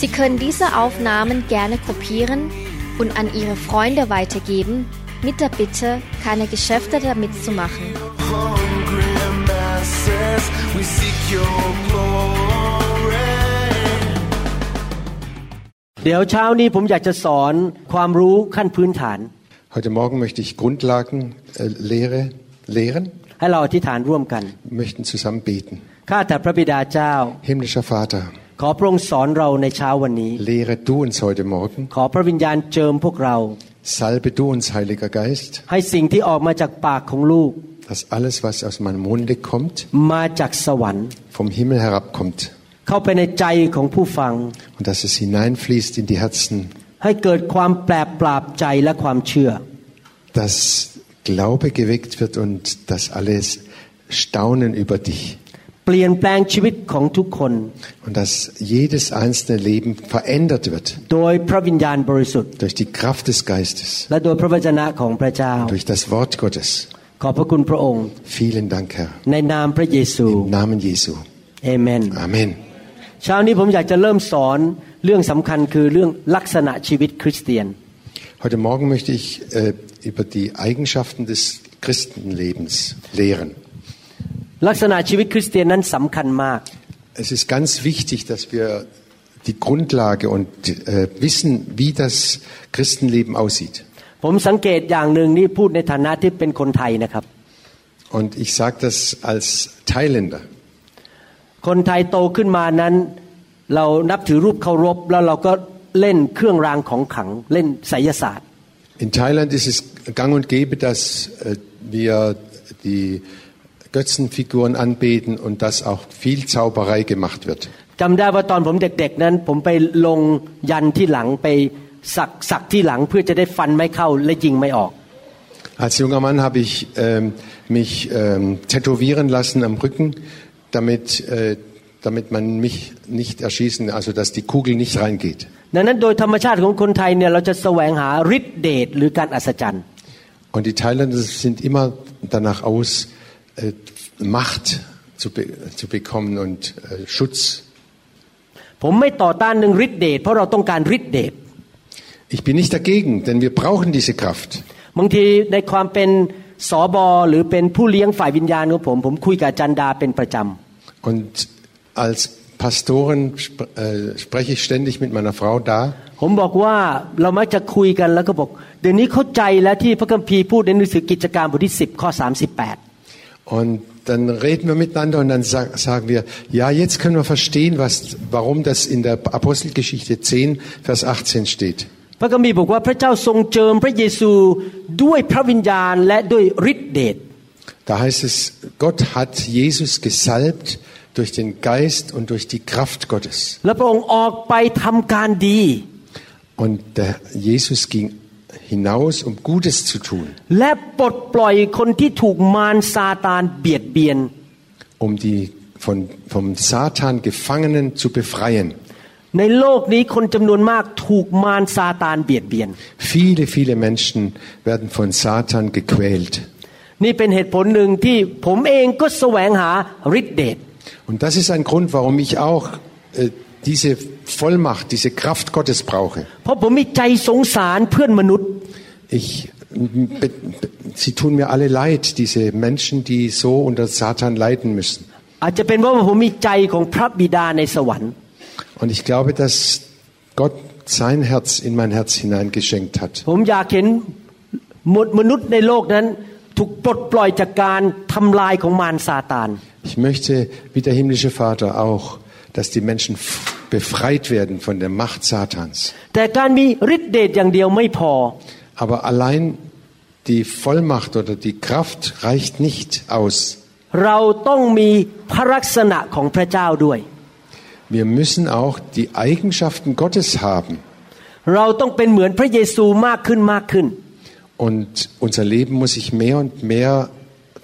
Sie können diese Aufnahmen gerne kopieren und an Ihre Freunde weitergeben, mit der Bitte, keine Geschäfte damit zu machen. hungry masses, we seek your glory. เดี๋ยวเช้านี้ผมอยากจะสอนความรู้ขั้นพื้นฐาน Heute Morgen möchte ich Grundlagen äh, Lehre lehren, ให้เราอธิษฐานร่วมกัน Wir möchten zusammen beten. ข้าแต่พระบิดาเจ้า Himmlischer Vater, ขอพระองค์สอนเราในเช้าวันนี้ lehre du uns heute Morgen, ขอพระวิญญาณเจิมพวกเรา salbe du uns, Heiliger Geist, ให้สิ่งที่ออกมาจากปากของลูก dass alles, was aus meinem Munde kommt, มาจากสวรรค์ vom Himmel herabkommt เข้าไปในใจของผู้ฟัง und dass es hineinfließt in die Herzen, ให้เกิดความแปลกปราบใจและความเชื่อ dass Glaube geweckt wird und dass alles staunen über dich เปลี่ยนแปลงชีวิตของทุกคน und dass jedes einzelne Leben verändert wird โดยพระวิญญาณบริสุทธิ์ durch die Kraft des Geistes, และโดยพระวจนะของพระเจ้า durch das Wort Gottes. ขอบพระคุณพระองค์ Vielen Dank, Herr. ในนามพระเยซู Im Namen Jesu. เอเมน Amen. เช้านี้ผมอยากจะเริ่มสอนเรื่องสำคัญคือเรื่องลักษณะชีวิตคริสเตียน Heute Morgen möchte ich äh, über die Eigenschaften des Christenlebens lehren. ลักษณะชีวิตคริสเตียนนั้นสำคัญมาก Es ist ganz wichtig, dass wir die Grundlage und äh, wissen, wie das Christenleben aussieht. ผมสังเกตอย่างหนึ่งนี่พูดในฐานะที่เป็นคนไทยนะครับ Und ich sage das als Thailänder. คนไทยโตขึ้นมานั้น เรานับถือรูปเคารพแล้วเราก็เล่นเครื่องรางของขลังเล่นไสยศาสตร์ In Thailand ist es gang und gäbe, dass äh, wir die Götzenfiguren anbeten und dass auch viel Zauberei gemacht wird. จำได้ว่าตอนผมเด็กๆนั้น ผมไปลงยันที่หลังไปสักสักที่หลังเพื่อจะได้ฟันไม่เข้าและยิงไม่ออก Als junger Mann habe ich ähm, mich ähm, tätowieren lassen am Rücken, damit, äh, damit man mich nicht erschießen, also dass die Kugel nicht reingeht. ดังนั้นโดยธรรมชาติของคนไทยเนี่ยเราจะแสวงหาฤทธิเดชหรือการอัศจรรย์ Und die Thailänder sind immer danach aus, äh, Macht zu, be zu bekommen und äh, Schutz. ผมไม่ต่อต้านหนึ่งฤทธิเดชเพราะเราต้องการฤทธิเดช Ich bin nicht dagegen, denn wir brauchen diese Kraft. บางทีในความเป็นสอบอหรือเป็นผู้เลี้ยงฝ่ายวิญญาณของผม ผมคุยกับอาจันดาเป็นประจ Und als Pastorin sp äh, spreche ich ständig mit meiner Frau da. ำผมบอกว่าเรามักจะคุยกันแล้วก็บอก เดี๋ยวนี้เข้าใจแล้วที่พระคัมภีร์พูดในหนังสือกิจการบทที่ 10 ข้อ 38 Und dann reden wir miteinander und dann sag, sagen wir, ja, jetzt können wir verstehen, was, warum das in der Apostelgeschichte 10, Vers 18 steht. พระคัมภีร์บอกว่าพระเจ้าทรงเจิมพระเยซูด้วยพระวิญญาณและด้วยฤทธิเดช Da heißt es, Gott hat Jesus gesalbt durch den Geist und durch die Kraft Gottes. และพระองค์ออกไปทำการดี Und der Jesus ging hinaus, um Gutes zu tun, และปลดปล่อยคนที่ถูกมารซาตานเบียดเบียน um die von, vom Satan Gefangenen zu befreien. ในโลกนี้คนจำนวนมากถูกมารซาตานเบียดเบียน Viele, viele Menschen werden von Satan gequält. นี่เป็นเหตุผลหนึ่งที่ผมเองก็แสวงหาฤทธิเดช Und das ist ein Grund, warum ich auch äh, diese Vollmacht, diese Kraft Gottes brauche. เพราะผมมีใจสงสารเพื่อนมนุษย์ Ich, be, be, sie tun mir alle leid, diese Menschen, die so unter Satan leiden müssen. อาจจะเป็นเพราะว่าผมมีใจของพระบิดาในสวรรค์ Und ich glaube, dass Gott sein Herz in mein Herz hineingeschenkt hat. ผมอยากเห็นมนุษย์มนุษย์ในโลกนั้น ถูกปลดปล่อยจากการทำลายของมารซาตาน Ich möchte, wie der himmlische Vater auch, dass die Menschen f- befreit werden von der Macht Satans. แต่การมีฤทธิเดชอย่างเดียวไม่พอ Aber allein die Vollmacht oder die Kraft reicht nicht aus. เราต้องมีพระลักษณะของพระเจ้าด้วย Wir müssen auch die Eigenschaften Gottes haben. เราต้องเป็นเหมือนพระเยซูมากขึ้นมากขึ้น Und unser Leben muss sich mehr und mehr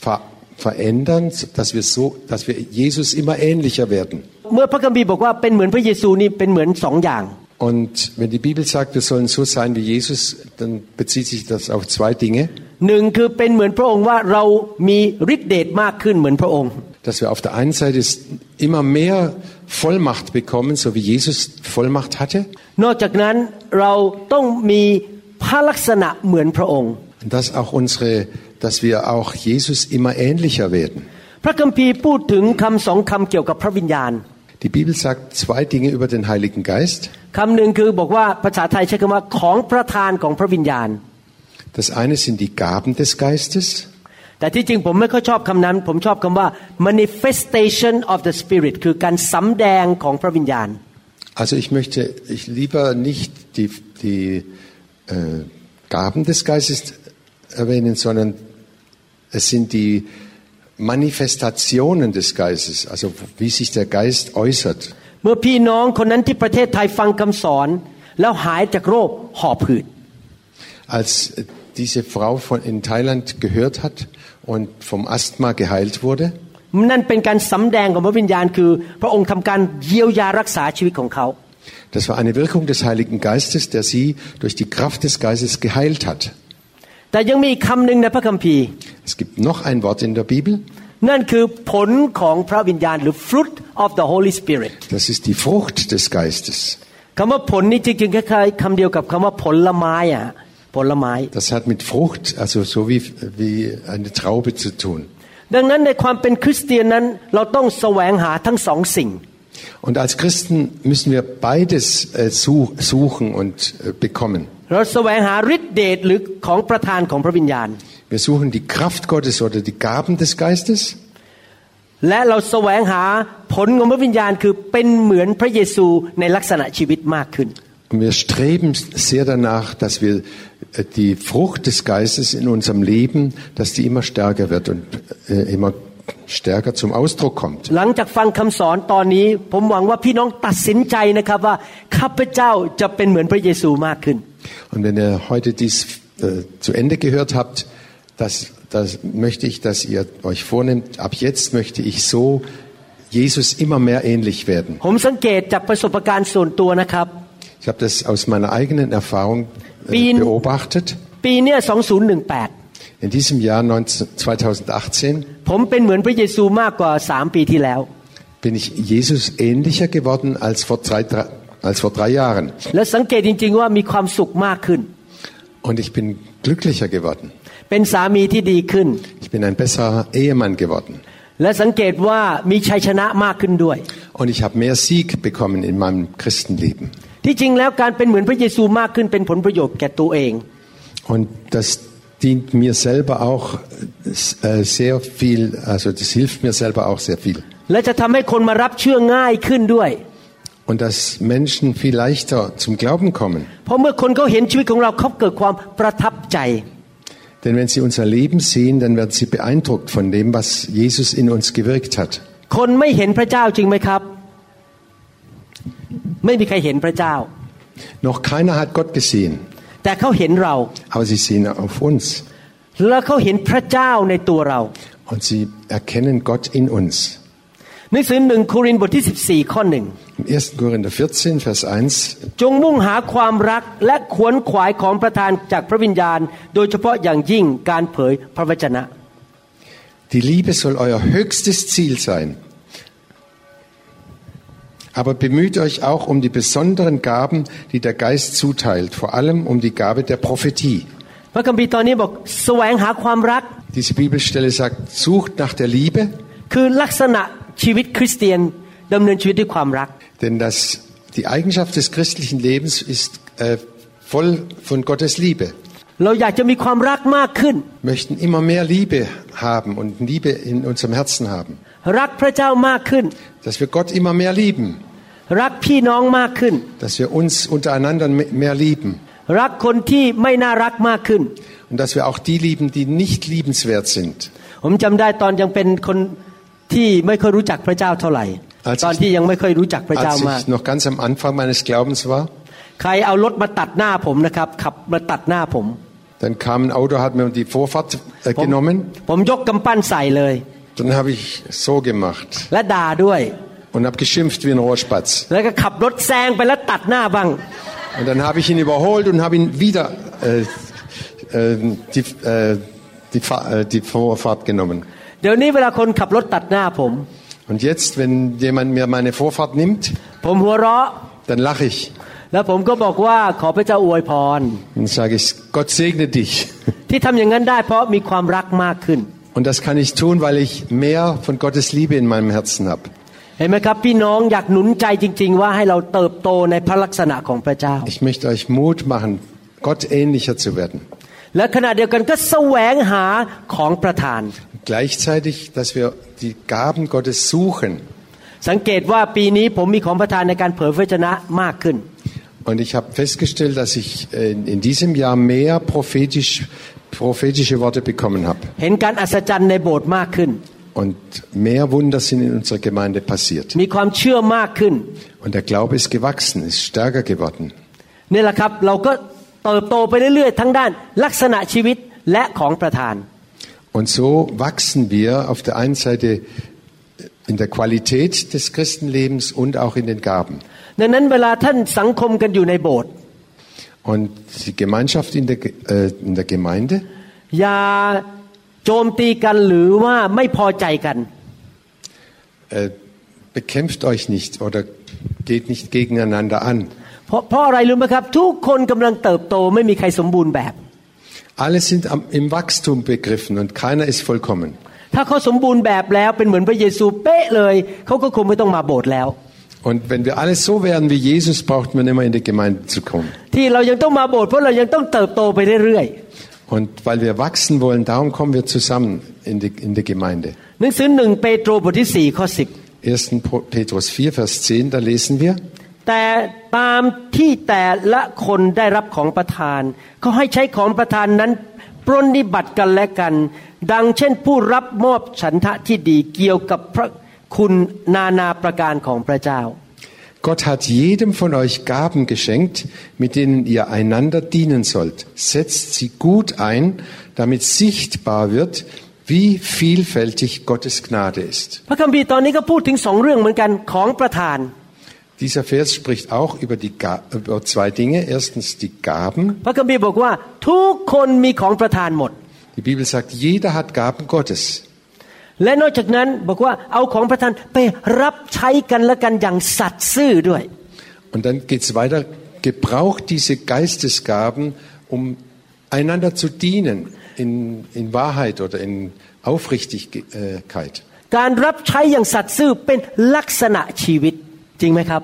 ver verändern, dass wir so, dass wir Jesus immer ähnlicher werden. เมื่อพระคัมภีร์บอกว่าเป็นเหมือนพระเยซูนี่เป็นเหมือนสองอย่าง Und wenn die Bibel sagt, wir sollen so sein wie Jesus, dann bezieht sich das auf zwei Dinge. หนึ่งคือเป็นเหมือนพระองค์ว่าเรามีฤทธิเดชมากขึ้นเหมือนพระองค์ Dass wir auf der einen Seite immer mehr Vollmacht bekommen, so wie Jesus Vollmacht hatte. นอกจากนั้นเราต้องมีพระลักษณะเหมือนพระองค์ Und dass auch unsere, dass wir auch Jesus immer ähnlicher werden. พระคัมภีร์พูดถึงคำสองคำเกี่ยวกับพระวิญญาณ Die Bibel sagt zwei Dinge über den Heiligen Geist. คำหนึ่งคือบอกว่าภาษาไทยใช้คำว่าของประทานของพระวิญญาณ Das eine sind die Gaben des Geistes. แต่ที่จริงผมไม่ค่อยชอบคำนั้น ผมชอบคำว่า manifestation of the spirit คือการสำแดงของพระวิญญาณ Also ich möchte ich lieber nicht die, die äh, Gaben des Geistes erwähnen, sondern es sind die Manifestationen des Geistes, also wie sich der Geist äußert. เมื่อพี่น้องคนนั้นที่ประเทศไทยฟังคำสอน แล้วหายจากโรคหอบหืด Als diese Frau von, in Thailand gehört hat und vom Asthma geheilt wurde, นั่นเป็นการสำแดงของพระวิญญาณ คือ พระองค์ทำการเยียวยารักษาชีวิตของเขา das war eine Wirkung des Heiligen Geistes, der sie durch die Kraft des Geistes geheilt hat. แต่ยังมีอีกคำหนึ่งในพระคัมภีร์ Es gibt noch ein Wort in der Bibel, นั่นคือผลของพระวิญญาณหรือ fruit of the Holy Spirit das ist die Frucht des Geistes. คำว่าผลนี่จริงๆคล้ายๆคำเดียวกับคำว่าผลไม้อะผลไม้ Das hat mit Frucht, also so wie, wie eine Traube zu tun. ดังนั้นในความเป็นคริสเตียนนั้นเราต้องแสวงหาทั้งสองสิ่ง Und als Christen müssen wir beides äh, such, suchen und äh, bekommen. เราแสวงหาฤทธิเดชหรือของประทานของพระวิญญาณ Wir suchen die Kraft Gottes oder die Gaben des Geistes และเราแสวงหาผลของพระวิญญาณคือเป็นเหมือนพระเยซูในลักษณะชีวิตมากขึ้น und wir streben sehr danach, dass wir äh, die Frucht des Geistes in unserem Leben, dass die immer stärker wird und äh, immer stärker zum Ausdruck kommt. หลังจากฟังคำสอนตอนนี้ ผมหวังว่าพี่น้องตัดสินใจนะครับว่าข้าพเจ้าจะเป็นเหมือนพระเยซูมากขึ้น Und wenn ihr heute dies äh, zu Ende gehört habt, das, das möchte ich, dass ihr euch vornimmt, ab jetzt möchte ich so Jesus immer mehr ähnlich werden. Ich habe das aus meiner eigenen Erfahrung äh, beobachtet. In diesem Jahr 2018 bin ich Jesus ähnlicher geworden als vor drei, drei, als vor drei Jahren. และสังเกตจริง ๆ ว่ามีความสุขมากขึ้น Und ich bin glücklicher geworden. เป็นสามีที่ดีขึ้น Ich bin ein besserer Ehemann geworden. และสังเกตว่ามีชัยชนะมากขึ้นด้วย Und ich habe mehr Sieg bekommen in meinem Christenleben. ที่จริงแล้วการเป็นเหมือนพระเยซูมากขึ้นเป็นผลประโยชน์แก่ตัวเอง Und das dient mir selber auch äh, sehr viel, also das hilft mir selber auch sehr viel. และจะทำให้คนมารับเชื่อง่ายขึ้นด้วย Und dass Menschen viel leichter zum Glauben kommen. เพราะเมื่อคนเขาเห็นชีวิตของเราเขาเกิดความประทับใจ Denn wenn sie unser Leben sehen, dann werden sie beeindruckt von dem, was Jesus in uns gewirkt hat. คนไม่เห็นพระเจ้าจริงไหมครับ ไม่มีใครเห็นพระเจ้า Noch keiner hat Gott gesehen, แต่เขาเห็นเรา aber sie sehen auf uns. แล้วเขาเห็นพระเจ้าในตัวเรา Und sie erkennen Gott in uns. หนังสือหนึ่งโครินธ์บทที่ 14 ข้อหนึ่ง Im 1. Korinther 14, Vers 1 จงมุ่งหาความรักและขวนขวายของประทานจากพระวิญญาณ โดยเฉพาะอย่างยิ่งการเผยพระวจนะ Die Liebe soll euer höchstes Ziel sein. Aber bemüht euch auch um die besonderen Gaben, die der Geist zuteilt, vor allem um die Gabe der Prophetie. พระคัมภีร์ตอนนี้บอกแสวงหาความรัก Diese Bibelstelle sagt, sucht nach der Liebe, คือลักษณะ ชีวิตคริสเตียนดำเนินชีวิตด้วยความรัก denn das, die Eigenschaft des christlichen Lebens ist äh, voll von Gottes Liebe. เราอยากจะมีความรักมากขึ้น möchten immer mehr Liebe haben und Liebe in unserem Herzen haben. รักพระเจ้ามากขึ้น Dass wir Gott immer mehr lieben, รักพี่น้องมากขึ้น dass wir uns untereinander me- mehr lieben รักคนที่ไม่น่ารักมากขึ้น und dass wir auch die lieben, die nicht liebenswert sind. ผมจำได้ตอนยังเป็นคน ที่ไม่ค่อยรู้จักพระเจ้าเท่าไหร่ Als ich- ตอนที่ยังไม่ค่อยรู้จักพระเจ้า Als มาก ich noch ganz am Anfang meines Glaubens war, ใครเอารถมาตัดหน้าผมนะครับ ขับมาตัดหน้าผม Dann kam ein Auto, hat mir die Vorfahrt äh, ผม genommen. ผมยกกำปั้นใส่เลย Dann habe ich so gemacht และด่าด้วย und habe geschimpft wie ein Rohrspatz. แล้วก็ขับรถแซงไปแล้วตัดหน้าบ้าง Und dann habe ich ihn überholt und habe ihn wieder äh, äh, die, äh, die, Fa- äh, die Vorfahrt genommen. เดี๋ยวนี้เวลาคนขับรถตัดหน้าผม Und jetzt, wenn jemand mir meine Vorfahrt nimmt, ผมหัวเราะ dann lache ich. แล้วผมก็บอกว่าขอพระเจ้าอวยพร Dann sage ich, Gott segne dich. ที่ทำอย่างนั้นได้เพราะมีความรักมากขึ้น Und das kann ich tun, weil ich mehr von Gottes Liebe in meinem Herzen habe. เห็นไหมครับ พี่น้องอยากหนุนใจจริง ๆ ว่าให้เราเติบโตในพระลักษณะของพระเจ้า Ich möchte euch Mut machen, Gott ähnlicher zu werden. และขณะเดียวกันก็แสวงหาของประทาน Gleichzeitig, dass wir die Gaben Gottes suchen. สังเกตว่าปีนี้ผมมีของประทานในการเผยพระวจนะมากขึ้น Und ich habe festgestellt, dass ich äh, in in diesem Jahr mehr prophetisch, prophetische Worte bekommen habe. เห็นการอัศจรรย์ในโบสถ์มากขึ้น Und mehr Wunder sind in unserer Gemeinde passiert. มีความเชื่อมากขึ้น Und der Glaube ist gewachsen, ist stärker geworden. นี่ Und so wachsen wir auf der einen Seite in der Qualität des Christenlebens und auch in den Gaben. ดังนั้นเวลาท่านสังคมกันอยู่ในโบสถ์ Und die Gemeinschaft in der, Ge- äh, in der Gemeinde อย่าโจมตีกันหรือว่าไม่พอใจกัน äh, bekämpft euch nicht oder geht nicht gegeneinander an. เพราะเพราะอะไรรู้ไหมครับ ทุกคนกำลังเติบโตไม่มีใครสมบูรณ์แบบ Alle sind am, im Wachstum begriffen und keiner ist vollkommen. ถ้าเขาสมบูรณ์แบบแล้วเป็นเหมือนพระเยซูเป๊ะเลยเขาก็คงไม่ต้องมาโบสถ์แล้ว Und wenn wir alle so wären wie Jesus, braucht man immer in die Gemeinde zu kommen. ที่เรายังต้องมาโบสถ์เพราะเรายังต้องเติบโตไปเรื่อย Und weil wir wachsen wollen, darum kommen wir zusammen in die, in die Gemeinde. ๆหนังสือหนึ่งเปโตรบทที่สี่ข้อสิบ 1. Pro- Petrus 4, Vers 10, da lesen wir, แต่ตามที่แต่ละคนได้รับของประทาน เขาให้ใช้ของประทานนั้นปรนนิบัติกันและกัน ดังเช่นผู้รับมอบฉันทะที่ดีเกี่ยวกับพระคุณนานาประการของพระเจ้า Gott hat jedem von euch Gaben geschenkt, mit denen ihr einander dienen sollt. Setzt sie gut ein, damit sichtbar wird, wie vielfältig Gottes Gnade ist. พระคัมภีร์ตอนนี้ก็พูดถึงสองเรื่องเหมือนกันของประทาน Dieser Vers spricht auch über, die, Ga- über zwei Dinge. Erstens die Gaben. พระคัมภีร์บอกว่าทุกคนมีของประทานหมด Die Bibel sagt, jeder hat Gaben Gottes. และนอกจากนั้นบอกว่าเอาของประทานไปรับใช้กันและกันอย่างสัตย์ซื่อด้วย Und dann geht's weiter. Gebraucht diese Geistesgaben, um einander zu dienen in, in Wahrheit oder in Aufrichtigkeit. การรับใช้อย่างสัตย์ซื่อเป็นลักษณะชีวิต จริงไหมครับ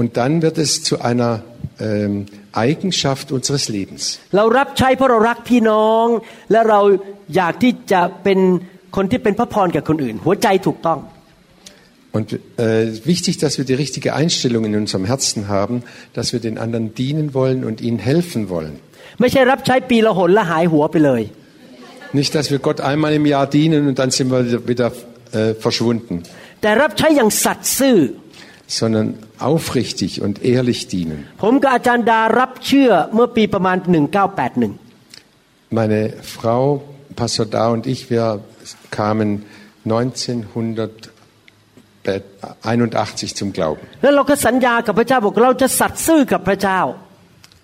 Und dann wird es zu einer ähm, Eigenschaft unseres Lebens. เรารับใช้เพราะเรารักพี่น้อง และเราอยากที่จะเป็นคนที่เป็นพระพรแก่คนอื่น หัวใจถูกต้อง Und äh, wichtig, dass wir die richtige Einstellung in unserem Herzen haben, dass wir den anderen dienen wollen und ihnen helfen wollen. ไม่ใช่รับใช้ปีละหนและหายหัวไปเลย Nicht, dass wir Gott einmal im Jahr dienen und dann sind wir wieder äh, verschwunden, แต่รับใช้อย่างสัตย์ซื่อ sondern aufrichtig und ehrlich dienen. ผมกับอาจารย์ดารับเชื่อเมื่อปีประมาณ 1981 Meine Frau, Pastor Da und ich, wir kamen 1981 zum Glauben. แล้วเราก็สัญญากับพระเจ้าบอกเราจะสัตย์ซื่อกับพระเจ้า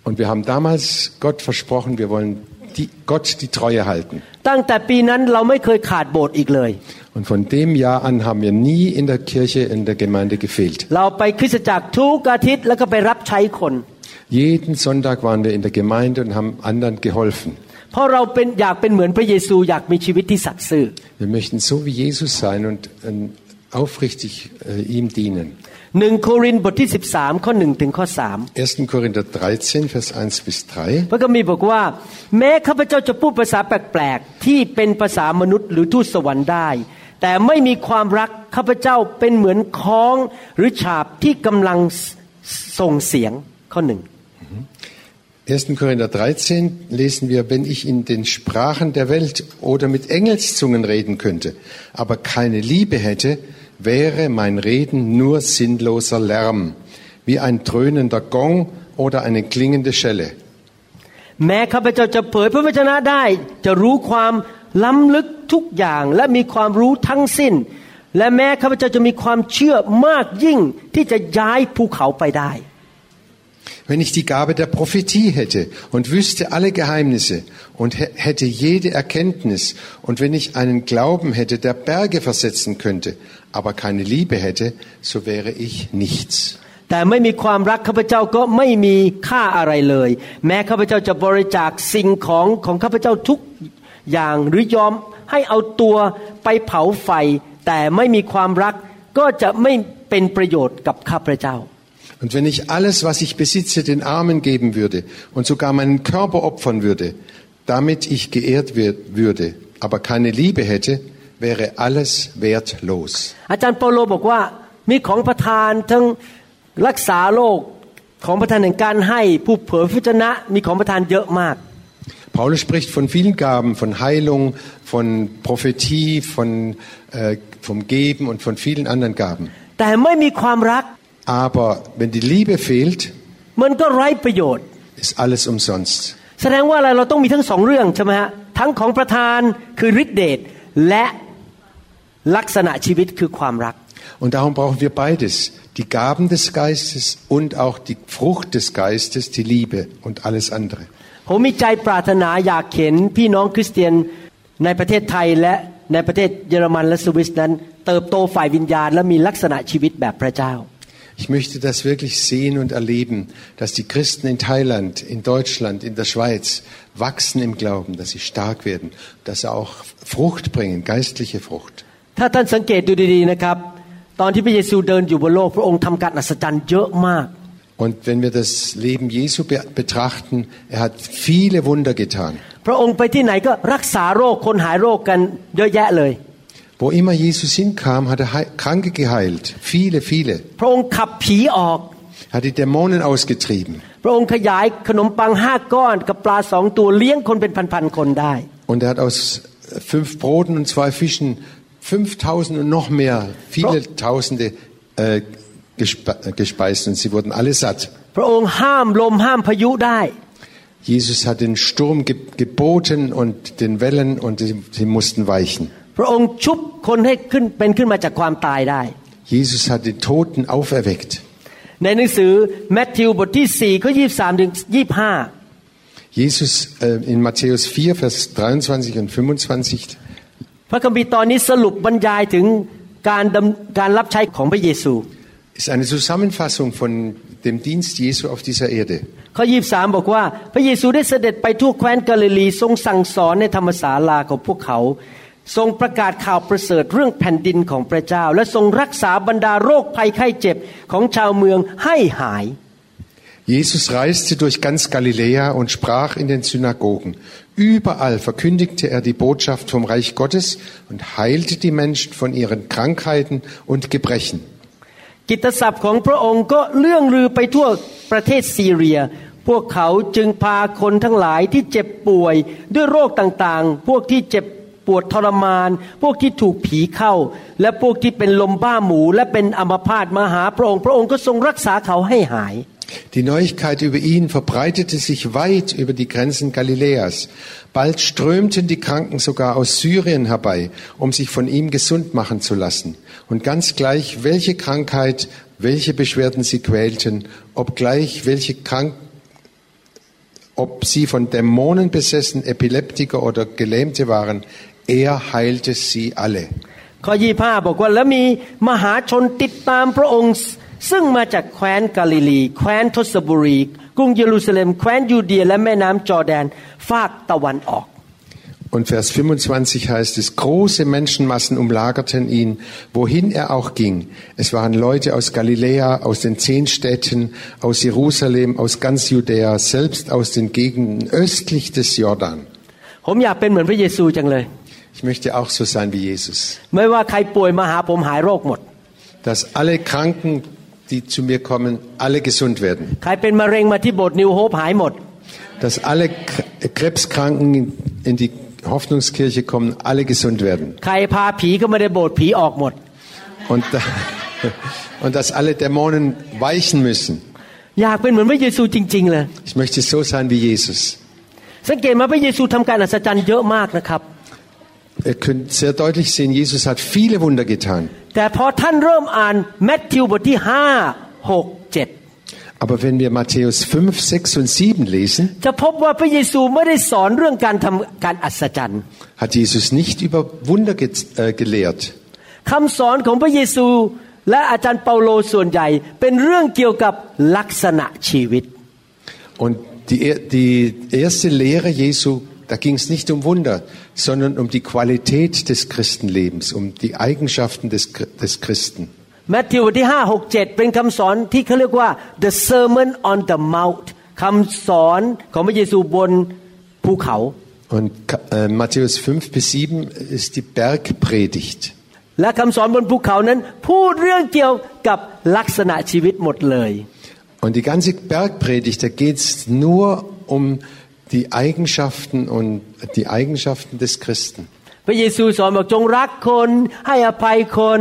Und wir haben damals Gott versprochen, wir wollen die, Gott die Treue halten. ตั้งแต่ปีนั้นเราไม่เคยขาดโบสถ์อีกเลย Und von dem Jahr an haben wir nie in der Kirche, in der Gemeinde gefehlt. เราไปคริสตจักรทุกอาทิตย์แล้วก็ไปรับใช้คน Jeden Sonntag waren wir in der Gemeinde und haben anderen geholfen. เพราะเราเป็นอยากเป็นเหมือนพระเยซูอยากมีชีวิตที่สัตย์ซื่อ Wir möchten so wie Jesus sein und äh, aufrichtig äh, ihm dienen. หนึ่งโครินธ์บทที่ 13 ข้อ1ถึงข้อ 1. Korinther 13, Vers 1 bis 3 3. พระคัมภีร์บอกว่า แม้ข้าพเจ้าจะพูดภาษาแปลกๆ ที่เป็นภาษามนุษย์หรือทูตสวรรค์ได้ แต่ไม่มีความรักข้าพเจ้าเป็นเหมือนค้องหรือฉาบที่กำลังส่งเสียงข้อหนึ่ง 1. Korinther 13 lesen wir, wenn ich in den Sprachen der Welt oder mit Engelszungen reden könnte, aber keine Liebe hätte, wäre mein Reden nur sinnloser Lärm, wie ein dröhnender Gong oder eine klingende Schelle. แม้ข้าพเจ้าจะเผยพระวจนะได้ จะรู้ความ ล้ำลึกทุกอย่าง และมีความรู้ทั้งสิ้น และแม้ข้าพเจ้าจะมีความเชื่อมากยิ่งที่จะย้ายภูเขาไปได้ Wenn ich die Gabe der Prophetie hätte und wüsste alle Geheimnisse und hä- hätte jede Erkenntnis und wenn ich einen Glauben hätte, der Berge versetzen könnte, aber keine Liebe hätte, so wäre ich nichts. แต่ไม่มีความรักข้าพเจ้าก็ไม่มีค่าอะไรเลย แม้ข้าพเจ้าจะบริจาคสิ่งของของข้าพเจ้าทุก อย่างหรือยอมให้เอาตัวไปเผาไฟ แต่ไม่มีความรักก็จะไม่เป็นประโยชน์กับข้าพเจ้า Und wenn ich alles, was ich besitze, den Armen geben würde und sogar meinen Körper opfern würde, damit ich geehrt wird, würde, aber keine Liebe hätte, wäre alles wertlos. อาจารย์เปาโลบอกว่ามีของประทานทั้งรักษาโรคของประทานแห่งการให้ผู้เผยพระวจนะมีของประทานเยอะมาก Paulus spricht von vielen Gaben, von Heilung, von Prophetie, von, äh, vom Geben und von vielen anderen Gaben. แต่ไม่มีความรัก Aber wenn die Liebe fehlt, มันก็ไร้ประโยชน์ ist alles umsonst. แสดงว่าอะไรเราต้องมีทั้งสองเรื่องใช่ไหมฮะทั้งของประทานคือฤทธิเดชและลักษณะชีวิตคือความรัก Und darum brauchen wir beides. Die Gaben des Geistes und auch die Frucht des Geistes, die Liebe und alles andere. ผมมีใจปรารถนาอยากเห็นพี่น้องคริสเตียนในประเทศไทยและในประเทศเยอรมันและสวิสนั้น เติบโตฝ่ายวิญญาณ และมีลักษณะชีวิตแบบพระเจ้า Ich möchte das wirklich sehen und erleben, dass die Christen in Thailand, in Deutschland, in der Schweiz wachsen im Glauben, dass sie stark werden, dass sie auch Frucht bringen, geistliche Frucht. ถ้าท่านสังเกตดูดีๆนะครับ ตอนที่พระเยซูเดินอยู่บนโลกพระองค์ทำการอัศจรรย์เยอะมาก Und wenn wir das Leben Jesu be- betrachten, er hat viele Wunder getan. พระองค์ไปที่ไหนก็รักษาโรคคนหายโรคกันเยอะแยะเลย Wo immer Jesus hinkam, hat er Hei- Kranke geheilt. Viele, viele. พระองค์ขับผีออก Er hat die Dämonen ausgetrieben. พระองค์ขยายขนมปังห้าก้อนกับปลาสองตัวเลี้ยงคนเป็นพันๆคนได้ Und er hat aus fünf Broten und zwei Fischen 5000 und noch mehr, viele Tausende äh, gespe gespeist und sie wurden alle satt. พระองค์ห้ามลมห้ามพายุได้ Jesus hat den Sturm ge geboten und den Wellen und sie, sie mussten weichen. พระองค์ชุบคนให้ขึ้นเป็นขึ้นมาจากความตายได้ Jesus hat den Toten auferweckt. ในหนังสือแมทธิวบทที่4ข้อ23ถึง25 Jesus äh, in Matthäus 4, Vers 23 und 25 พระคัมภีร์ตอนนี้สรุปบรรยายถึงการดำการรับใช้ของพระเยซู ist eine Zusammenfassung von dem Dienst Jesu auf dieser Erde. ข้อ23 บอกว่า พระเยซูได้เสด็จไปทั่วแคว้นกาลิลีทรงสั่งสอนในธรรมศาลาของพวกเขา ทรงประกาศข่าวประเสริฐเรื่องแผ่นดินของพระเจ้า และทรงรักษาบรรดาโรคภัยไข้เจ็บของชาวเมืองให้หาย Jesus reiste durch ganz Galiläa und sprach in den Synagogen. Überall verkündigte er die Botschaft vom Reich Gottes und heilte die Menschen von ihren Krankheiten und Gebrechen. กิตติศัพท์ของพระองค์ก็เลื่องลือไปทั่วประเทศซีเรีย พวกเขาจึงพาคนทั้งหลายที่เจ็บป่วยด้วยโรคต่างๆ พวกที่เจ็บปวดทรมาน พวกที่ถูกผีเข้า และพวกที่เป็นลมบ้าหมู และเป็นอัมพาตมาหาพระองค์ พระองค์ก็ทรงรักษาเขาให้หาย Die Neuigkeit über ihn verbreitete sich weit über die Grenzen Galiläas. Bald strömten die Kranken sogar aus Syrien herbei, um sich von ihm gesund machen zu lassen. Und ganz gleich, welche Krankheit, welche Beschwerden sie quälten, obgleich welche Krank ob sie von Dämonen besessen, Epileptiker oder Gelähmte waren, er heilte sie alle. ข้อยี่ห้าบอกว่าแล้วมีมหาชนติดตามพระองค์ ซึ่งมาจากแคว้นกาลิลี แคว้นทศบุรี กรุงเยรูซาเล็ม แคว้นยูเดีย และแม่น้ำจอร์แดนฝากตะวันออก und Vers 25 heißt es, große Menschenmassen umlagerten ihn, wohin er auch ging. Es waren Leute aus Galiläa, aus den zehn Städten, aus Jerusalem, aus ganz Judäa, selbst aus den Gegenden östlich des Jordan. Ich möchte auch so sein wie Jesus. Dass alle Kranken, die zu mir kommen, alle gesund werden. Dass alle Krebskranken in die Hoffnungskirche kommen, alle gesund werden ใครพาผีเข้ามาในโบสถ์ผีออกหมด und, und dass alle Dämonen weichen müssen. อยากเป็นเหมือนพระเยซูจริง ๆ เลย Ich möchte so sein wie Jesus. สังเกตไหมาพระเยซูทำการอัศจรรย์เยอะมากนะครับ Ihr könnt sehr deutlich sehen, Jesus hat viele Wunder getan. แต่พอท่านเริ่มอ่านแมทธิวบทที่ 5 6 7 Aber wenn wir Matthäus 5, 6 und 7 lesen, จะพบว่าพระเยซูไม่ได้สอนเรื่องการทำการอัศจรรย์ hat Jesus nicht über Wunder ge äh, gelehrt. คำสอนของพระเยซูและอาจารย์เปาโลส่วนใหญ่ เป็นเรื่องเกี่ยวกับลักษณะชีวิต Und die, er- die erste Lehre Jesu, da ging es nicht um Wunder, sondern um die Qualität des Christenlebens, um die Eigenschaften des, Chri- des Christen. แมทธิวบทที่ 5 6 7 เป็นคำสอนที่เขาเรียกว่า the sermon on the mount คำสอนของพระเยซูบนภูเขา Und Ka- äh, Matthäus 5 bis 7 ist die Bergpredigt. และคำสอนบนภูเขานั้น พูดเรื่องเกี่ยวกับลักษณะชีวิตหมดเลย Und die ganze Bergpredigt, da geht es nur um die Eigenschaften und die Eigenschaften des Christen. พระเยซูสอนบอกจงรักคนให้อภัยคน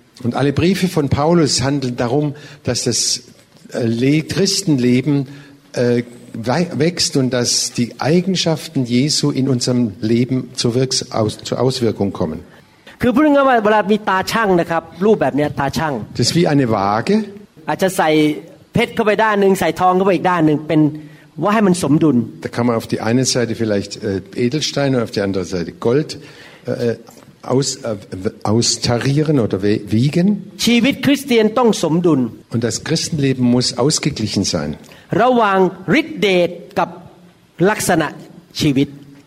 ละเวลาอาจารย์เปาโลเขียนจดหมายเป็นโบสถ์ต่างๆ ก็เป็นเรื่องเกี่ยวกับแก้ไขลักษณะชีวิตคริสเตียนในโบสถ์ต่างๆ เหล่านั้น Und alle Briefe von Paulus handeln darum, dass das äh, Le- Christenleben äh, wei- wächst und dass die Eigenschaften Jesu in unserem Leben zur, Wirks aus, zur Auswirkung kommen. คือพูดง่ายๆว่าเวลามีตาช่างนะครับ รูปแบบเนี้ยตาช่าง Das ist wie eine Waage. อาจจะใส่เพชรเข้าไปด้านหนึ่งใส่ทองเข้าไปอีกด้านหนึ่งเป็นว่าให้มันสมดุล Da kann man auf die eine Seite vielleicht äh, Edelsteine und auf die andere Seite Gold äh, aus, äh, austarieren oder wiegen. Und das Christenleben muss ausgeglichen sein.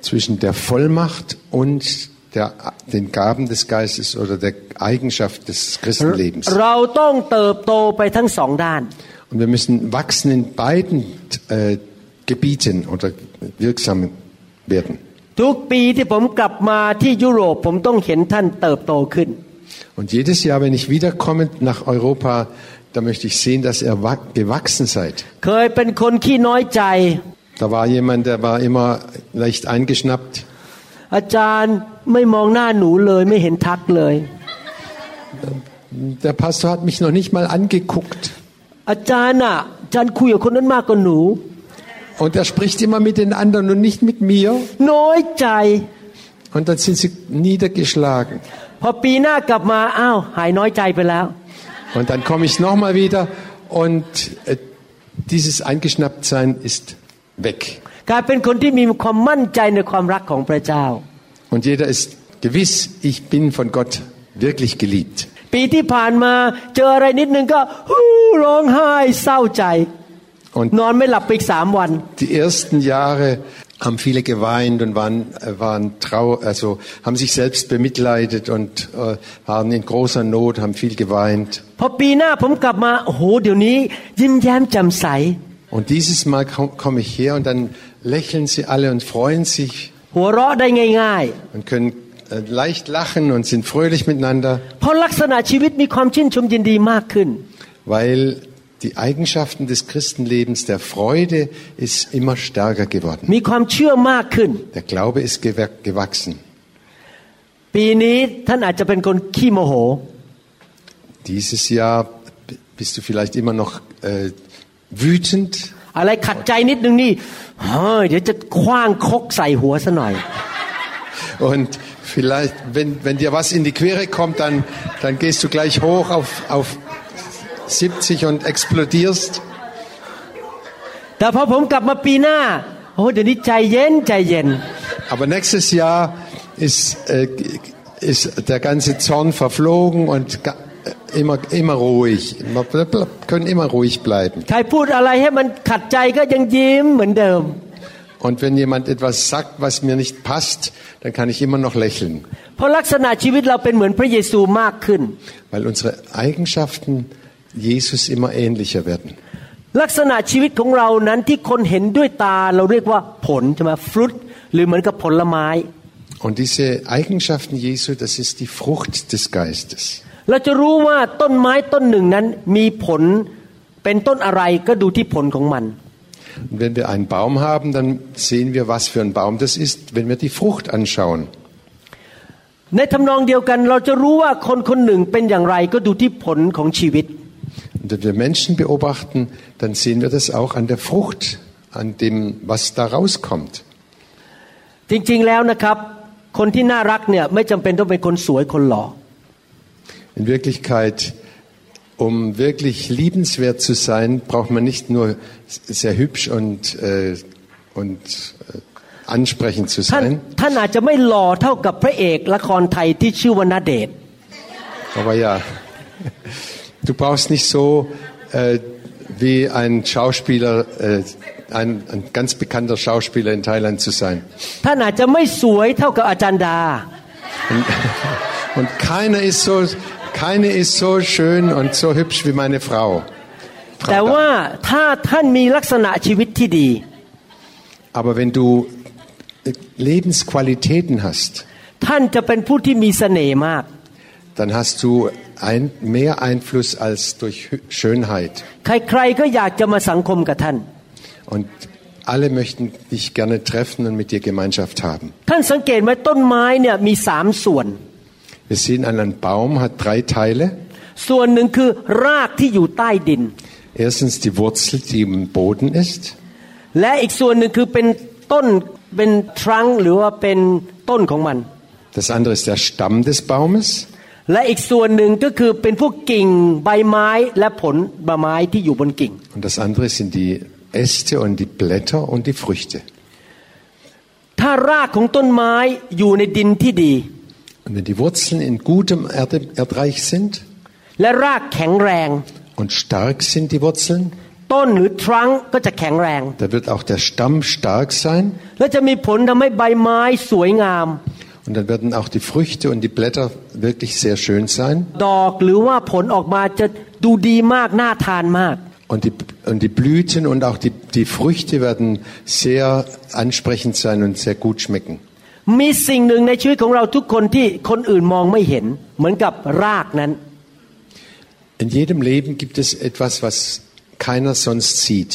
Zwischen der Vollmacht und der, den Gaben des Geistes oder der Eigenschaft des Christenlebens. Und wir müssen wachsen in beiden äh, Gebieten oder wirksam werden. ทุกปีที่ผมกลับมาที่ยุโรปผมต้องเห็นท่านเติบโตขึ้น Und jedes Jahr, wenn ich wiederkomme nach Europa, da möchte ich sehen, dass ihr wa- gewachsen seid. เคยเป็นคนขี้น้อยใจ Da war jemand, der war immer leicht eingeschnappt. อาจารย์ไม่มองหน้าหนูเลยไม่เห็นทักเลย Der Pastor hat mich noch nicht mal angeguckt. อาจารย์อ่ะอาจารย์คุยกับคนนั้นมากกว่าหนู Und er spricht immer mit den anderen und nicht mit mir. น้อยใจ Und dann sind sie niedergeschlagen. พอปีหน้ากลับมาอ้าวหายน้อยใจไปแล้ว Und dann komme ich nochmal wieder und äh, dieses Eingeschnapptsein ist weg. กลายเป็นคนที่มีความมั่นใจในความรักของพระเจ้า Und jeder ist gewiss, ich bin von Gott wirklich geliebt. Und นอนไม่หลับไปอีกสามวัน die ersten Jahre haben viele geweint und waren, äh, waren trau also haben sich selbst bemitleidet und äh, waren in großer Not, haben viel geweint. พอปีหน้าผมกลับมาโอ้โหเดี๋ยวนี้ ยิ้มแย้มแจ่มใส Und dieses Mal komm- komme ich her und dann lächeln sie alle und freuen sich หัวเราะได้ง่าย und können äh, leicht lachen und sind fröhlich miteinander. ๆ เพราะลักษณะชีวิตมีความชื่นชมยินดีมากขึ้น weil die Eigenschaften des Christenlebens der Freude ist immer stärker geworden. มีความเชื่อมากขึ้น Der Glaube ist gewer- gewachsen. ปีนี้ท่านอาจจะเป็นคนขี้โมโห Dieses Jahr b- bist du vielleicht immer noch äh, wütend อะไรขัดใจนิดนึงนี่เฮ้ยเดี๋ยวจะคว้างคกใส่หัวซะหน่อย und vielleicht, wenn, wenn dir was in die Quere kommt, dann, dann gehst du gleich hoch auf, auf 70 und explodierst. แต่พอผมกลับมาปีหน้าโอ้เดี๋ยวนี้ใจเย็นใจเย็น Aber nächstes Jahr ist, äh, ist der ganze Zorn verflogen und ga- äh, immer, immer ruhig. Wir können immer ruhig bleiben. ใครพูดอะไรให้มันขัดใจก็ยังยิ้มเหมือนเดิม Und wenn jemand etwas sagt, was mir nicht passt, dann kann ich immer noch lächeln, เพราะลักษณะชีวิตเราเป็นเหมือนพระเยซูมากขึ้น weil unsere Eigenschaften Jesus immer ähnlicher werden. ลักษณะชีวิตของเรานั้นที่คนเห็นด้วยตาเราเรียกว่าผลใช่ไหมฟรุตหรือเหมือนกับผลไม้ Und diese Eigenschaften Jesu, das ist die Frucht des Geistes. เราจะรู้ว่าต้นไม้ต้นหนึ่งนั้นมีผลเป็นต้นอะไรก็ดูที่ผลของมัน Und wenn wir einen Baum haben, dann sehen wir, was für ein Baum das ist, wenn wir die Frucht anschauen. ในทำนองเดียวกันเราจะรู้ว่าคนคนหนึ่งเป็นอย่างไรก็ดูที่ผลของชีวิต Und wenn wir Menschen beobachten, dann sehen wir das auch an der Frucht, an dem, was da rauskommt. จริงๆแล้วนะครับ คนที่น่ารักเนี่ยไม่จำเป็นต้องเป็นคนสวยคนหล่อ In Wirklichkeit, um wirklich liebenswert zu sein, braucht man nicht nur sehr hübsch und, äh, und äh, ansprechend zu ท่าน sein, ท่านอาจจะไม่หล่อเท่ากับพระเอกละครไทยที่ชื่อว่านาเดชน์ aber ja, du brauchst nicht so äh, wie ein Schauspieler, äh, ein, ein ganz bekannter Schauspieler in Thailand zu sein. ท่านอาจจะไม่สวยเท่ากับอาจารย์ดา Und keiner ist so, keine ist so schön und so hübsch wie meine Frau. แต่ Frau ว่า Da. ถ้าท่านมีลักษณะชีวิตที่ดี Aber wenn du äh, Lebensqualitäten hast, ท่านจะเป็นผู้ที่มีเสน่ห์มาก dann hast du ein, mehr Einfluss als durch Hü- Schönheit. ใครๆก็อยากจะมาสังคมกับท่าน Und alle möchten dich gerne treffen und mit dir Gemeinschaft haben. ท่านสังเกตไหมต้นไม้เนี่ยมีสามส่วน Wir sehen an einem Baum hat drei Teile. ส่วนหนึ่งคือรากที่อยู่ใต้ดิน Erstens die Wurzel, die im Boden ist. และอีกส่วนหนึ่งคือเป็นต้นเป็นทรังหรือว่าเป็นต้นของมัน Das andere ist der Stamm des Baumes. และอีกส่วนหนึ่งก็คือเป็นพวกกิ่งใบไม้และผลใบไม้ที่อยู่บนกิ่ง Und das andere sind die Äste und die Blätter und die Früchte. ถ้ารากของต้นไม้อยู่ในดินที่ดี Und wenn die Wurzeln in gutem Erde, Erdreich sind และรากแข็งแรง und stark sind die Wurzeln, ต้นหรือทรังก็จะแข็งแรง da wird auch der Stamm stark sein และจะมีผลทำให้ใบไม้สวยงาม und dann werden auch die Früchte und die Blätter wirklich sehr schön sein ดอกหรือว่าผลออกมาจะดูดีมากน่าทานมาก und die, und die Blüten und auch die, die Früchte werden sehr ansprechend sein und sehr gut schmecken. มีสิ่งหนึ่งในชีวิตของเราทุกคนที่คนอื่นมองไม่เห็น เหมือนกับรากนั้น In jedem Leben gibt es etwas, was keiner sonst sieht.